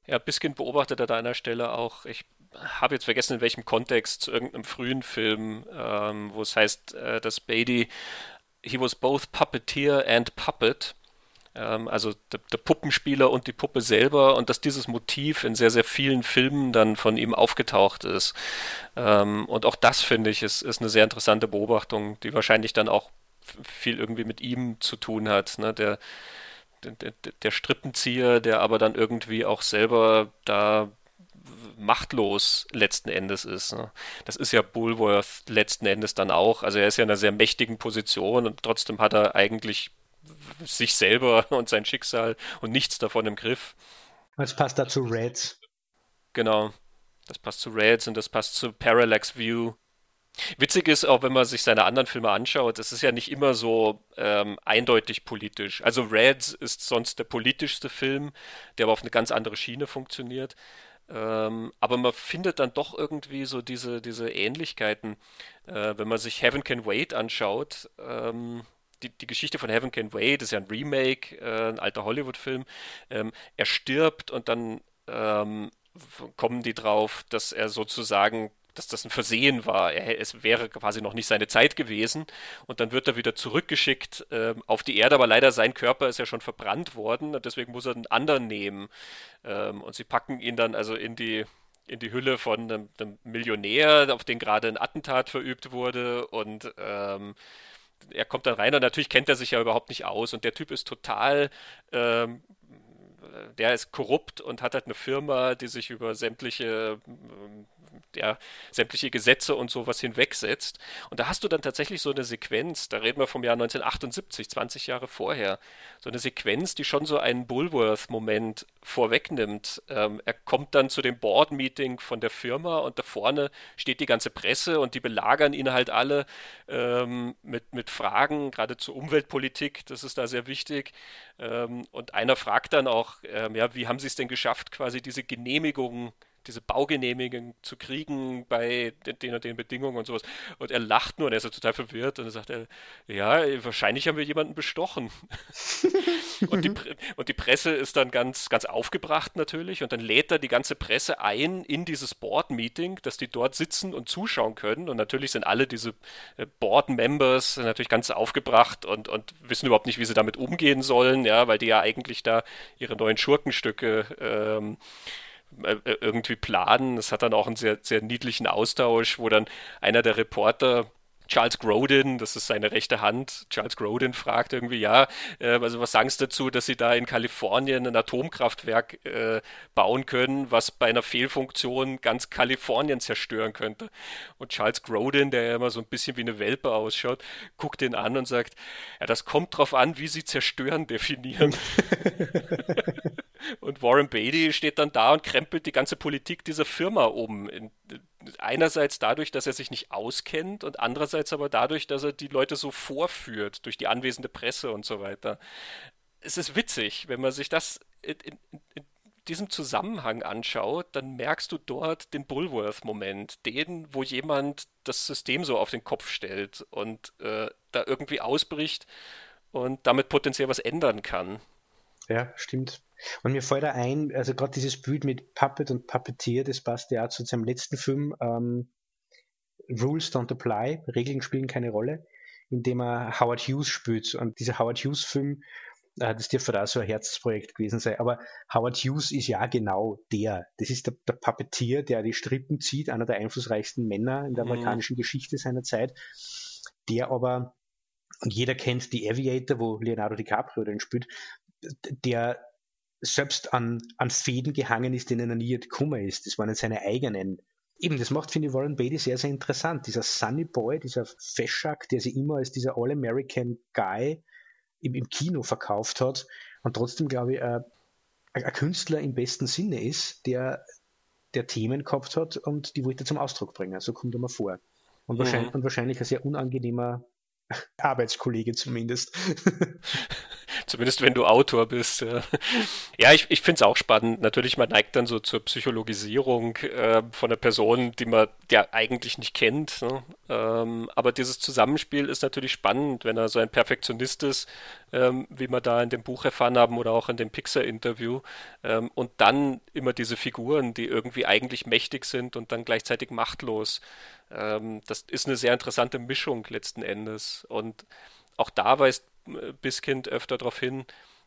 Ja, Biskin beobachtet an einer Stelle auch, ich habe jetzt vergessen, in welchem Kontext, zu irgendeinem frühen Film, ähm, wo es heißt, äh, dass Beatty, he was both puppeteer and puppet, also der, der, Puppenspieler und die Puppe selber und dass dieses Motiv in sehr, sehr vielen Filmen dann von ihm aufgetaucht ist. Ähm, und auch das, finde ich, ist, ist eine sehr interessante Beobachtung, die wahrscheinlich dann auch viel irgendwie mit ihm zu tun hat. Ne? Der, der, der Strippenzieher, der aber dann irgendwie auch selber da machtlos letzten Endes ist. Ne? Das ist ja Bullworth letzten Endes dann auch. Also er ist ja in einer sehr mächtigen Position und trotzdem hat er eigentlich sich selber und sein Schicksal und nichts davon im Griff. Das passt da zu Reds. Genau. Das passt zu Reds und das passt zu Parallax View. Witzig ist auch, wenn man sich seine anderen Filme anschaut, es ist ja nicht immer so ähm, eindeutig politisch. Also Reds ist sonst der politischste Film, der aber auf eine ganz andere Schiene funktioniert. Ähm, aber man findet dann doch irgendwie so diese, diese Ähnlichkeiten. Äh, wenn man sich Heaven Can Wait anschaut, ähm, die, die Geschichte von Heaven Can Wait ist ja ein Remake, äh, ein alter Hollywood-Film. Ähm, er stirbt und dann ähm, kommen die drauf, dass er sozusagen dass das ein Versehen war. Er, es wäre quasi noch nicht seine Zeit gewesen. Und dann wird er wieder zurückgeschickt äh, auf die Erde, aber leider sein Körper ist ja schon verbrannt worden und deswegen muss er einen anderen nehmen. Ähm, und sie packen ihn dann also in die in die Hülle von einem, einem Millionär, auf den gerade ein Attentat verübt wurde und ähm, er kommt dann rein und natürlich kennt er sich ja überhaupt nicht aus und der Typ ist total, ähm, der ist korrupt und hat halt eine Firma, die sich über sämtliche ja, sämtliche Gesetze und sowas hinwegsetzt. Und da hast du dann tatsächlich so eine Sequenz, da reden wir vom Jahr 1978, 20 Jahre vorher, so eine Sequenz, die schon so einen Bullworth-Moment vorwegnimmt. Ähm, er kommt dann zu dem Board-Meeting von der Firma und da vorne steht die ganze Presse und die belagern ihn halt alle ähm, mit, mit Fragen, gerade zur Umweltpolitik, das ist da sehr wichtig. Ähm, und einer fragt dann auch, ähm, ja, wie haben Sie es denn geschafft, quasi diese Genehmigung diese Baugenehmigung zu kriegen bei den und den Bedingungen und sowas. Und er lacht nur und er ist so total verwirrt und dann sagt er, ja, wahrscheinlich haben wir jemanden bestochen. und, die, und die Presse ist dann ganz, ganz aufgebracht natürlich und dann lädt er die ganze Presse ein in dieses Board-Meeting, dass die dort sitzen und zuschauen können. Und natürlich sind alle diese äh, Board-Members natürlich ganz aufgebracht und, und wissen überhaupt nicht, wie sie damit umgehen sollen, ja, weil die ja eigentlich da ihre neuen Schurkenstücke ähm, äh, äh, irgendwie planen. Es hat dann auch einen sehr, sehr niedlichen Austausch, wo dann einer der Reporter Charles Grodin, das ist seine rechte Hand, Charles Grodin fragt irgendwie, ja, äh, also was sagen Sie dazu, dass Sie da in Kalifornien ein Atomkraftwerk äh, bauen können, was bei einer Fehlfunktion ganz Kalifornien zerstören könnte? Und Charles Grodin, der ja immer so ein bisschen wie eine Welpe ausschaut, guckt ihn an und sagt, ja, das kommt drauf an, wie Sie zerstören definieren. Und Warren Beatty steht dann da und krempelt die ganze Politik dieser Firma um. In, einerseits dadurch, dass er sich nicht auskennt und andererseits aber dadurch, dass er die Leute so vorführt durch die anwesende Presse und so weiter. Es ist witzig, wenn man sich das in, in, in diesem Zusammenhang anschaut, dann merkst du dort den Bullworth-Moment, den, wo jemand das System so auf den Kopf stellt und äh, da irgendwie ausbricht und damit potenziell was ändern kann. Ja, stimmt. Und mir fällt da ein, also gerade dieses Bild mit Puppet und Puppeteer, das passt ja auch zu seinem letzten Film, ähm, Rules don't apply, Regeln spielen keine Rolle, in dem er Howard Hughes spielt. Und dieser Howard Hughes-Film, äh, das dürfte da so ein Herzensprojekt gewesen sein. Aber Howard Hughes ist ja genau der. Das ist der, der Puppeteer, der die Strippen zieht, einer der einflussreichsten Männer in der mhm. amerikanischen mhm. Geschichte seiner Zeit, der aber und jeder kennt die Aviator, wo Leonardo DiCaprio den spielt, der selbst an, an Fäden gehangen ist, denen er nie gekommen ist. Das waren seine eigenen Eben, das macht, finde ich, Warren Beatty sehr, sehr interessant. Dieser Sunny Boy, dieser Feschak, der sich immer als dieser All-American Guy im, im, Kino verkauft hat und trotzdem, glaube ich, ein, ein Künstler im besten Sinne ist, der, der Themen gehabt hat und die wollte zum Ausdruck bringen. So kommt er mir vor. Und, mhm. wahrscheinlich, und wahrscheinlich ein sehr unangenehmer Arbeitskollege zumindest. Zumindest wenn du Autor bist. Ja, ich, ich finde es auch spannend. Natürlich, man neigt dann so zur Psychologisierung äh, von einer Person, die man ja eigentlich nicht kennt. Ne? Ähm, aber dieses Zusammenspiel ist natürlich spannend, wenn er so ein Perfektionist ist, ähm, wie wir da in dem Buch erfahren haben oder auch in dem Pixar-Interview. Ähm, und dann immer diese Figuren, die irgendwie eigentlich mächtig sind und dann gleichzeitig machtlos. Ähm, das ist eine sehr interessante Mischung letzten Endes. Und auch da weist Biskind öfter darauf hin,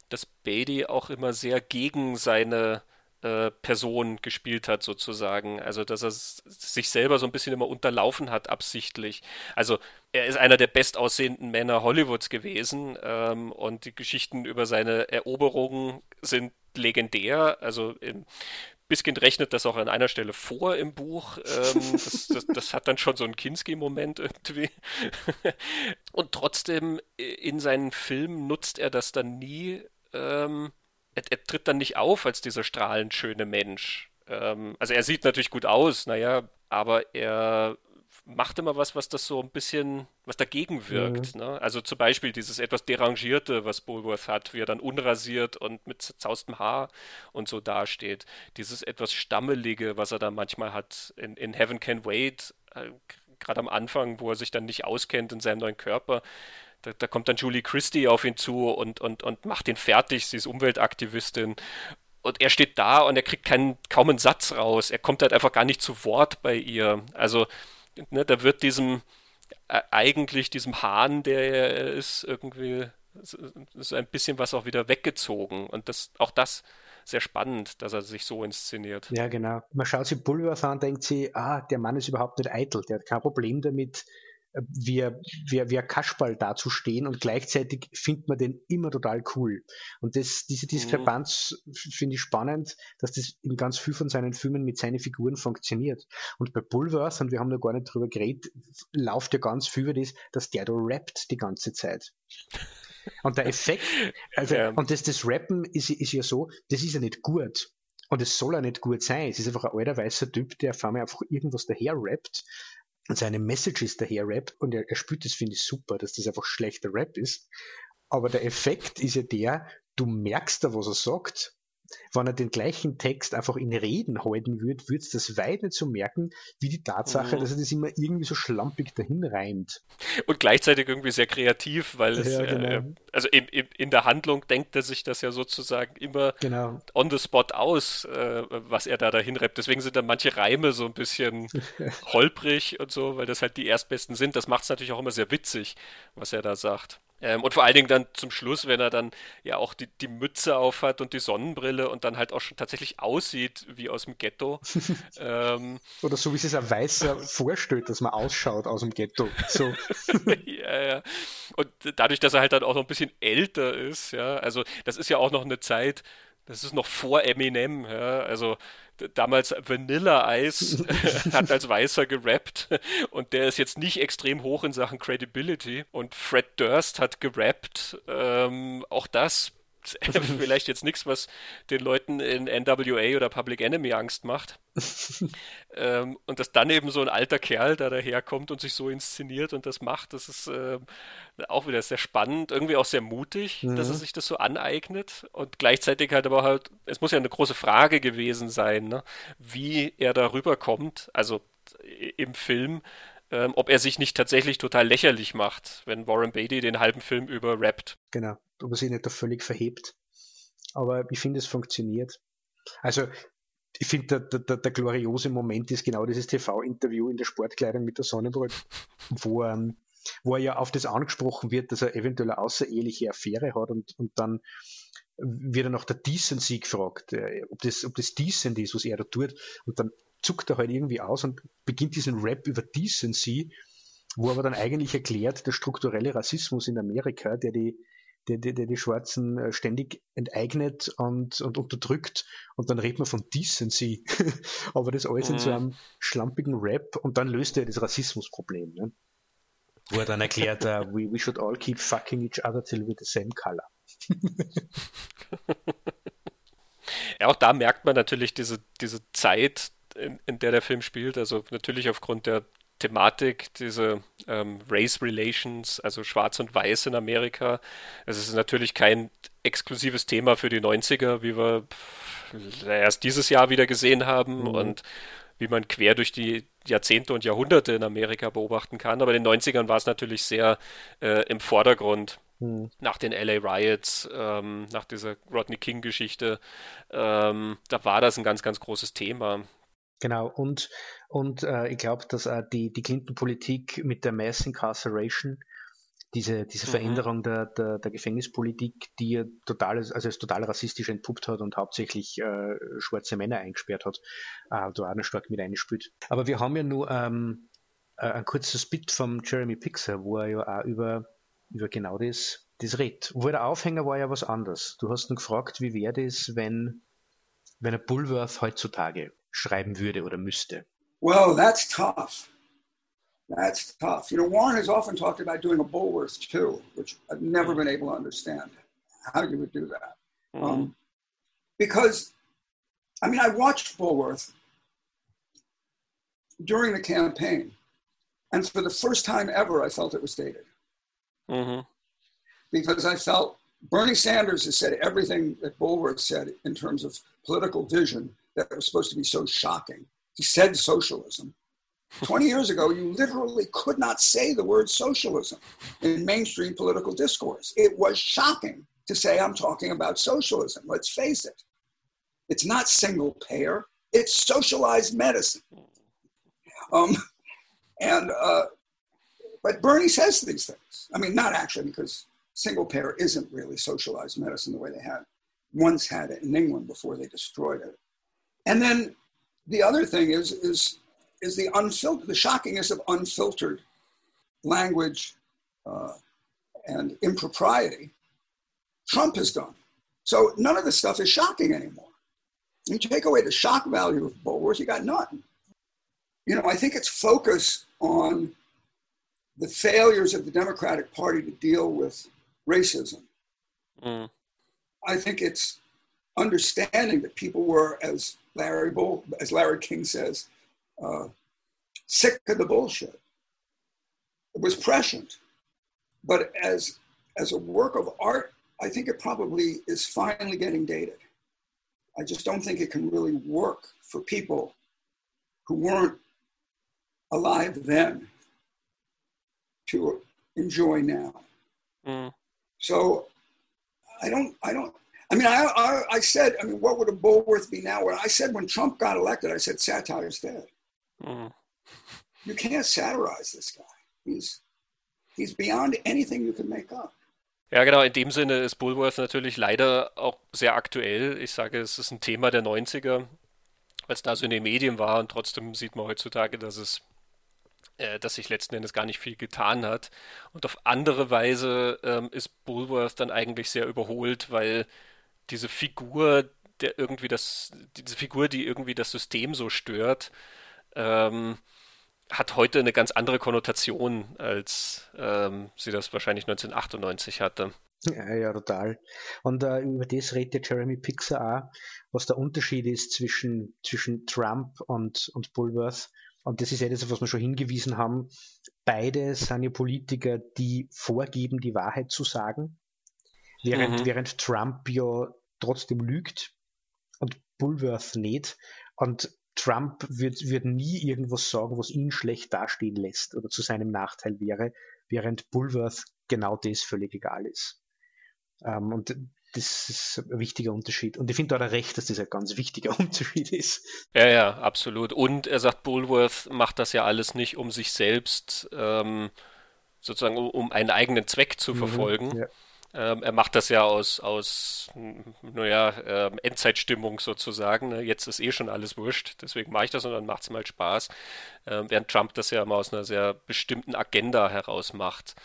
dass Beatty auch immer sehr gegen seine äh, Person gespielt hat, sozusagen. Also, dass er sich selber so ein bisschen immer unterlaufen hat, absichtlich. Also, er ist einer der bestaussehenden Männer Hollywoods gewesen ähm, und die Geschichten über seine Eroberungen sind legendär. Also, in Biskind rechnet das auch an einer Stelle vor im Buch. Ähm, das, das, das, hat dann schon so einen Kinski-Moment irgendwie. Und trotzdem äh, in seinen Filmen nutzt er das dann nie. Ähm, er, er, tritt dann nicht auf als dieser strahlend schöne Mensch. Ähm, also er sieht natürlich gut aus, naja, aber er macht immer was, was das so ein bisschen, was dagegen wirkt. Mhm. Ne? Also zum Beispiel dieses etwas Derangierte, was Bulworth hat, wie er dann unrasiert und mit zerzaustem Haar und so dasteht. Dieses etwas Stammelige, was er da manchmal hat in, in Heaven Can Wait, äh, gerade am Anfang, wo er sich dann nicht auskennt in seinem neuen Körper. Da, da, kommt dann Julie Christie auf ihn zu und, und, und macht ihn fertig. Sie ist Umweltaktivistin und er steht da und er kriegt keinen, kaum einen Satz raus. Er kommt halt einfach gar nicht zu Wort bei ihr. Also ne, da wird diesem äh, eigentlich diesem Hahn, der er ist, irgendwie so ein bisschen was auch wieder weggezogen. Und das, auch das sehr spannend, dass er sich so inszeniert. Ja, genau. Man schaut sich Pulvers an, denkt sich, ah, der Mann ist überhaupt nicht eitel, der hat kein Problem damit, wie, wie, wie ein Kasperl dazustehen und gleichzeitig findet man den immer total cool. Und das, diese Diskrepanz mhm. finde ich spannend, dass das in ganz viel von seinen Filmen mit seinen Figuren funktioniert. Und bei Bulworth, und wir haben noch gar nicht drüber geredet, läuft ja ganz viel über das, dass der da rappt die ganze Zeit. Und der Effekt, also, ja. und das, das Rappen ist, ist ja so, das ist ja nicht gut. Und es soll ja nicht gut sein. Es ist einfach ein alter weißer Typ, der auf einmal einfach irgendwas daher rappt seine Messages daher rappt und er, er spielt das, finde ich super, dass das einfach schlechter Rap ist. Aber der Effekt ist ja der, du merkst da, was er sagt wenn er den gleichen Text einfach in Reden halten würde, würde es das weit nicht so merken, wie die Tatsache, mhm. dass er das immer irgendwie so schlampig dahin reimt. Und gleichzeitig irgendwie sehr kreativ, weil es, ja, genau. äh, also in, in, in, der Handlung denkt er sich das ja sozusagen immer genau. on the spot aus, äh, was er da dahin rappt. Deswegen sind dann manche Reime so ein bisschen holprig und so, weil das halt die erstbesten sind. Das macht es natürlich auch immer sehr witzig, was er da sagt. Ähm, und vor allen Dingen dann zum Schluss, wenn er dann ja auch die, die Mütze aufhat und die Sonnenbrille und dann halt auch schon tatsächlich aussieht wie aus dem Ghetto. ähm, Oder so wie es ein Weißer vorstellt, dass man ausschaut aus dem Ghetto. So. ja, ja. Und dadurch, dass er halt dann auch noch ein bisschen älter ist, ja, also das ist ja auch noch eine Zeit, das ist noch vor Eminem, ja, also damals Vanilla Ice hat als Weißer gerappt. Und der ist jetzt nicht extrem hoch in Sachen Credibility. Und Fred Durst hat gerappt, ähm, auch das vielleicht jetzt nichts, was den Leuten in NWA oder Public Enemy Angst macht. ähm, und dass dann eben so ein alter Kerl da daherkommt und sich so inszeniert und das macht, das ist äh, auch wieder sehr spannend, irgendwie auch sehr mutig, mhm. dass er mhm. sich das so aneignet und gleichzeitig halt aber halt, es muss ja eine große Frage gewesen sein, ne? wie er darüber kommt, also im Film, ähm, ob er sich nicht tatsächlich total lächerlich macht, wenn Warren Beatty den halben Film über rappt. Genau, ob er sich nicht da völlig verhebt. Aber ich finde, es funktioniert. Also, ich finde, der, der, der, gloriose Moment ist genau dieses TV-Interview in der Sportkleidung mit der Sonnenbrille, wo, ähm, wo er ja auf das angesprochen wird, dass er eventuell eine außereheliche Affäre hat und, und dann wird er nach der Decency gefragt, äh, ob das, ob das decent ist, was er da tut. Und dann zuckt er halt irgendwie aus und beginnt diesen Rap über Decency, wo aber dann eigentlich erklärt, der strukturelle Rassismus in Amerika, der die, der, der, der die Schwarzen äh, ständig enteignet und, und unterdrückt und dann redet man von Decency. Aber das alles mhm. in so mhm. einem schlampigen Rap und dann löst er das Rassismusproblem. Ne? Wo er dann erklärt, uh, we, we should all keep fucking each other till we're the same color. ja, auch da merkt man natürlich diese, diese Zeit, in, in der der Film spielt. Also natürlich aufgrund der Thematik, diese ähm, Race Relations, also Schwarz und Weiß in Amerika. Es ist natürlich kein exklusives Thema für die 90er, wie wir erst dieses Jahr wieder gesehen haben mhm. und wie man quer durch die Jahrzehnte und Jahrhunderte in Amerika beobachten kann. Aber in den 90ern war es natürlich sehr äh, im Vordergrund. Mhm. Nach den LA Riots, ähm, nach dieser Rodney King-Geschichte, ähm, da war das ein ganz, ganz großes Thema. Genau, und, und äh, ich glaube, dass äh, die, die Clinton-Politik mit der Mass Incarceration, diese, diese mhm. Veränderung der, der, der, Gefängnispolitik, die er total, also als total rassistisch entpuppt hat und hauptsächlich äh, schwarze Männer eingesperrt hat, äh, da auch noch stark mit eingespielt. Aber wir haben ja nur ähm, äh, ein kurzes Bit vom Jeremy Pixar, wo er ja auch über, über genau das, das redet. Wo der Aufhänger war ja was anderes. Du hast ihn gefragt, wie wäre das, wenn, wenn ein Bullworth heutzutage schreiben würde oder müsste? Well, that's tough. That's tough. You know, Warren has often talked about doing a Bulworth too, which I've never been able to understand how you would do that. Mm-hmm. Um, because, I mean, I watched Bulworth during the campaign, and for the first time ever, I felt it was dated. Mm-hmm. Because I felt Bernie Sanders has said everything that Bulworth said in terms of political vision that was supposed to be so shocking. He said socialism. 20 years ago, you literally could not say the word socialism in mainstream political discourse. It was shocking to say, I'm talking about socialism. Let's face it. It's not single payer, it's socialized medicine. Um, and, uh, but Bernie says these things. I mean, not actually, because single payer isn't really socialized medicine the way they had once had it in England before they destroyed it. And then the other thing is, is, is the unfiltered, the shockingness of unfiltered language uh, and impropriety Trump has done. So none of this stuff is shocking anymore. You take away the shock value of Bulworth, you got nothing. You know, I think it's focus on the failures of the Democratic Party to deal with racism. Mm. I think it's understanding that people were, as Larry Bull, as Larry King says, uh, sick of the bullshit. It was prescient, but as as a work of art, I think it probably is finally getting dated. I just don't think it can really work for people who weren't alive then to enjoy now. Mm. So I don't I don't I mean, I, I, I, said, I mean, what would a Bulworth be now? I said when Trump got elected, I said satire's dead. Mm. You can't satirize this guy. He's, he's beyond anything you can make up. Ja, genau, in dem Sinne ist Bulworth natürlich leider auch sehr aktuell. Ich sage, es ist ein Thema der 90er, weil es da so in den Medien war und trotzdem sieht man heutzutage, dass es äh, dass sich letzten Endes gar nicht viel getan hat. Und auf andere Weise ähm, ist Bulworth dann eigentlich sehr überholt, weil diese Figur, der irgendwie das, diese Figur, die irgendwie das System so stört, ähm, hat heute eine ganz andere Konnotation, als ähm, sie das wahrscheinlich 1998 hatte. Ja, ja, total. Und äh, über das redet Jeremy Pixar auch, was der Unterschied ist zwischen, zwischen Trump und, und Bulworth. Und das ist ja das, auf was wir schon hingewiesen haben. Beide sind ja Politiker, die vorgeben, die Wahrheit zu sagen. Während, mhm. während Trump ja trotzdem lügt und Bulworth nicht. Und Trump wird, wird nie irgendwas sagen, was ihn schlecht dastehen lässt oder zu seinem Nachteil wäre, während Bulworth genau das völlig egal ist. Ähm, und das ist ein wichtiger Unterschied. Und ich finde da recht, dass das ein ganz wichtiger Unterschied ist. Ja, ja, absolut. Und er sagt, Bulworth macht das ja alles nicht, um sich selbst ähm, sozusagen, um einen eigenen Zweck zu mhm, verfolgen. Ja ähm, er macht das ja aus, aus naja, ähm, Endzeitstimmung sozusagen. Ne? Jetzt ist eh schon alles wurscht, deswegen mache ich das und dann macht es mal Spaß. Ähm, während Trump das ja immer aus einer sehr bestimmten Agenda heraus macht.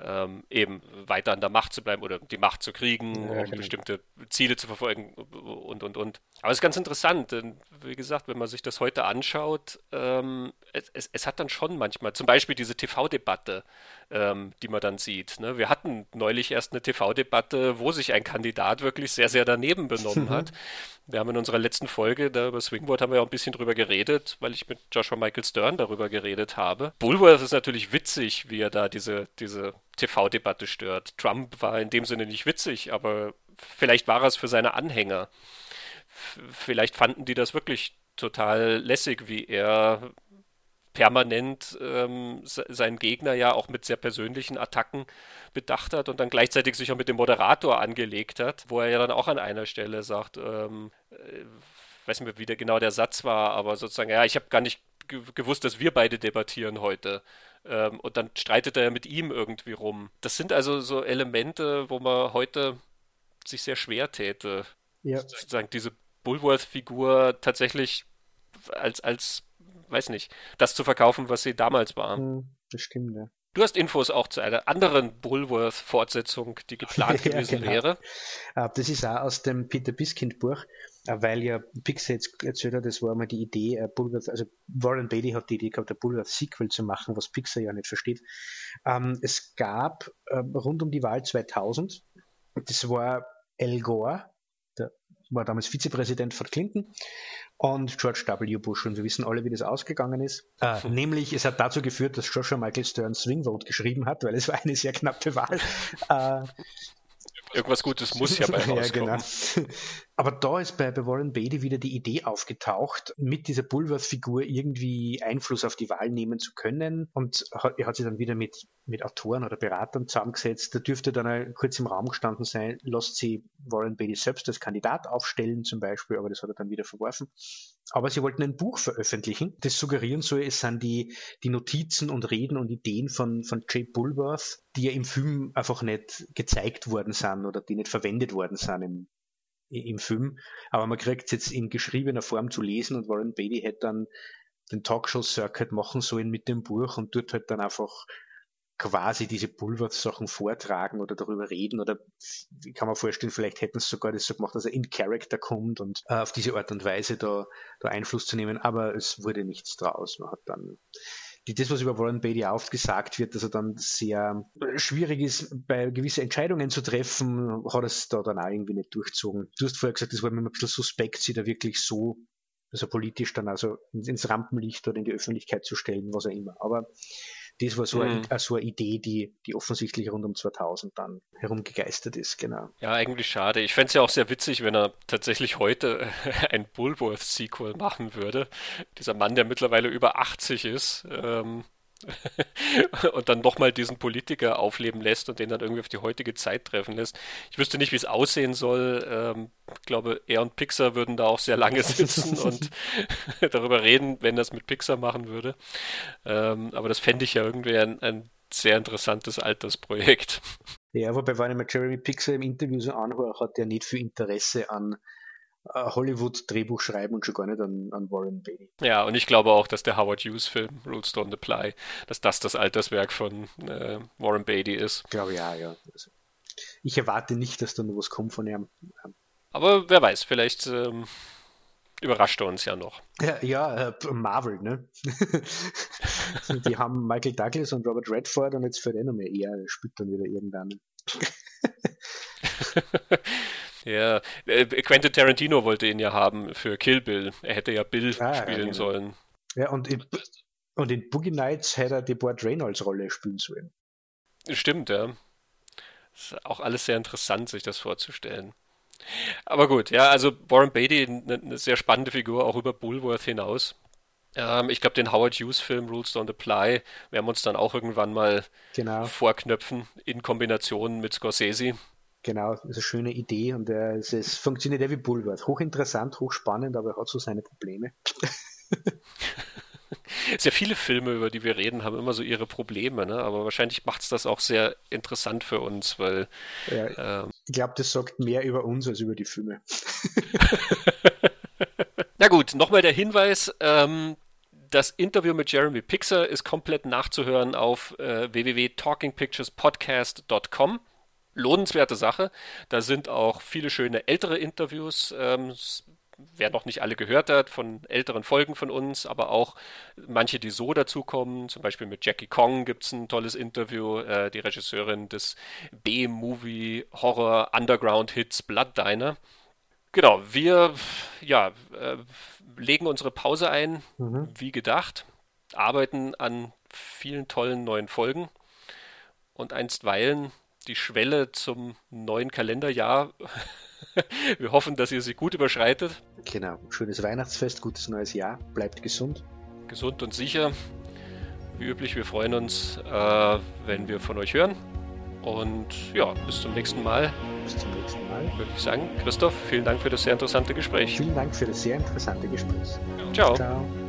ähm, eben weiter an der Macht zu bleiben oder die Macht zu kriegen, ja, um genau. bestimmte Ziele zu verfolgen und, und, und. Aber es ist ganz interessant, denn wie gesagt, wenn man sich das heute anschaut, ähm, es, es, es, hat dann schon manchmal, zum Beispiel diese TV-Debatte, ähm, die man dann sieht. Ne? Wir hatten neulich erst eine TV-Debatte, wo sich ein Kandidat wirklich sehr, sehr daneben benommen hat. Wir haben in unserer letzten Folge, da über Swingboard haben wir auch ein bisschen drüber geredet, weil ich mit Joshua Michael Stern darüber geredet habe. Bullworth ist natürlich witzig, wie er da diese, diese TV-Debatte stört. Trump war in dem Sinne nicht witzig, aber vielleicht war er es für seine Anhänger. F vielleicht fanden die das wirklich total lässig, wie er permanent ähm, seinen Gegner ja auch mit sehr persönlichen Attacken bedacht hat und dann gleichzeitig sich auch mit dem Moderator angelegt hat, wo er ja dann auch an einer Stelle sagt, ähm, äh, weiß nicht mehr, wie der, genau der Satz war, aber sozusagen, ja, ich habe gar nicht gewusst, dass wir beide debattieren heute. Ähm, und dann streitet er mit ihm irgendwie rum. Das sind also so Elemente, wo man heute sich sehr schwer täte. Ja. Sozusagen diese Bullworth-Figur tatsächlich als, als, weiß nicht, das zu verkaufen, was sie damals war. Hm, das stimmt, ja. Du hast Infos auch zu einer anderen Bullworth-Fortsetzung, die geplant ja, gewesen genau. wäre. Äh, das ist auch aus dem Peter Biskind-Buch, äh, weil ja Pixar jetzt erzählt hat, das war mal die Idee, äh, Bullworth, also Warren Beatty hat die Idee gehabt, ein Bullworth-Sequel zu machen, was Pixar ja nicht versteht. Ähm, es gab rund um die Wahl 2000, das war Al Gore, war damals Vizepräsident von Clinton und George W. Bush. Und wir wissen alle, wie das ausgegangen ist. Äh, hm. Nämlich, es hat dazu geführt, dass Joshua Michael Stern Swing Vote geschrieben hat, weil es war eine sehr knappe Wahl. Äh, Irgendwas Gutes muss ja bei rauskommen. Ja, genau. Aber da ist bei, Warren Beatty wieder die Idee aufgetaucht, mit dieser Bulworth-Figur irgendwie Einfluss auf die Wahl nehmen zu können. Und er hat sich dann wieder mit, mit Autoren oder Beratern zusammengesetzt. Da dürfte dann kurz im Raum gestanden sein, lasst sie Warren Beatty selbst als Kandidat aufstellen zum Beispiel, aber das hat er dann wieder verworfen. Aber sie wollten ein Buch veröffentlichen, das suggerieren soll, es sind die, die Notizen und Reden und Ideen von, von Jay Bulworth, die ja im Film einfach nicht gezeigt worden sind oder die nicht verwendet worden sind im, im Film. Aber man kriegt es jetzt in geschriebener Form zu lesen und Warren Beatty hätte dann den Talkshow-Circuit machen sollen mit dem Buch und dort halt dann einfach quasi diese Bulwark-Sachen vortragen oder darüber reden oder wie kann man vorstellen, vielleicht hätten sie sogar das so gemacht, dass er in Character kommt und äh, auf diese Art und Weise da, da Einfluss zu nehmen, aber es wurde nichts draus. Man hat dann das, was über Warren Beatty aufgesagt wird, dass er dann sehr schwierig ist, bei gewissen Entscheidungen zu treffen, hat es da dann auch irgendwie nicht durchzogen. Du hast vorher gesagt, das war mir ein bisschen suspekt, sie da wirklich so also politisch dann also ins Rampenlicht oder in die Öffentlichkeit zu stellen, was auch immer. Aber das war so, mhm. ein, so eine Idee, die, die offensichtlich rund um 2000 dann herumgegeistert ist, genau. Ja, eigentlich schade. Ich fände es ja auch sehr witzig, wenn er tatsächlich heute ein Bullworth-Sequel machen würde. Dieser Mann, der mittlerweile über 80 ist, ähm, und dann nochmal diesen Politiker aufleben lässt und den dann irgendwie auf die heutige Zeit treffen lässt. Ich wüsste nicht, wie es aussehen soll. Ähm, ich glaube, er und Pixar würden da auch sehr lange sitzen und darüber reden, wenn das mit Pixar machen würde. Ähm, aber das fände ich ja irgendwie ein, ein sehr interessantes Altersprojekt. Ja, wobei, wenn ich mir Jeremy Pixar im Interview so anhöre, hat er nicht viel Interesse an Hollywood-Drehbuch schreiben und schon gar nicht an, an, Warren Beatty. Ja, und ich glaube auch, dass der Howard Hughes-Film Rules Don't Apply, dass das das Alterswerk von äh, Warren Beatty ist. Ich glaube ja, ja. Also, ich erwarte nicht, dass da noch was kommt von ihm. Aber wer weiß, vielleicht ähm, überrascht er uns ja noch. Ja, ja äh, Marvel, ne? die haben Michael Douglas und Robert Redford und jetzt für den noch mehr eher, spielt dann wieder irgendeinen. Ja, äh, Quentin Tarantino wollte ihn ja haben für Kill Bill. Er hätte ja Bill ah, spielen ja, genau. sollen. Ja, und in, und in Boogie Nights hätte er die Burt Reynolds Rolle spielen sollen. Stimmt, ja. Ist auch alles sehr interessant, sich das vorzustellen. Aber gut, ja, also Warren Beatty, eine, eine sehr spannende Figur, auch über Bullworth hinaus. Ähm, ich glaube, den Howard Hughes-Film Rules Don't Apply werden wir uns dann auch irgendwann mal genau. vorknöpfen in Kombination mit Scorsese. Genau, das ist eine schöne Idee und äh, es, es funktioniert ja wie Bulwark. Hochinteressant, hochspannend, aber er hat so seine Probleme. sehr viele Filme, über die wir reden, haben immer so ihre Probleme, ne? aber wahrscheinlich macht es das auch sehr interessant für uns, weil. Ja, ähm, ich glaube, das sagt mehr über uns als über die Filme. Na gut, nochmal der Hinweis: ähm, das Interview mit Jeremy Pixar ist komplett nachzuhören auf äh, www.talkingpicturespodcast.com. Lohnenswerte Sache. Da sind auch viele schöne ältere Interviews. Ähm, wer noch nicht alle gehört hat, von älteren Folgen von uns, aber auch manche, die so dazukommen. Zum Beispiel mit Jackie Kong gibt es ein tolles Interview, äh, die Regisseurin des B-Movie Horror Underground Hits Blood Diner. Genau, wir ja, äh, legen unsere Pause ein, mhm. wie gedacht, arbeiten an vielen tollen neuen Folgen und einstweilen die Schwelle zum neuen Kalenderjahr. wir hoffen, dass ihr sie gut überschreitet. Genau, schönes Weihnachtsfest, gutes neues Jahr, bleibt gesund. Gesund und sicher. Wie üblich, wir freuen uns, äh, wenn wir von euch hören. Und ja, bis zum nächsten Mal. Bis zum nächsten Mal. Würde ich sagen, Christoph, vielen Dank für das sehr interessante Gespräch. Vielen Dank für das sehr interessante Gespräch. Ciao. Ciao.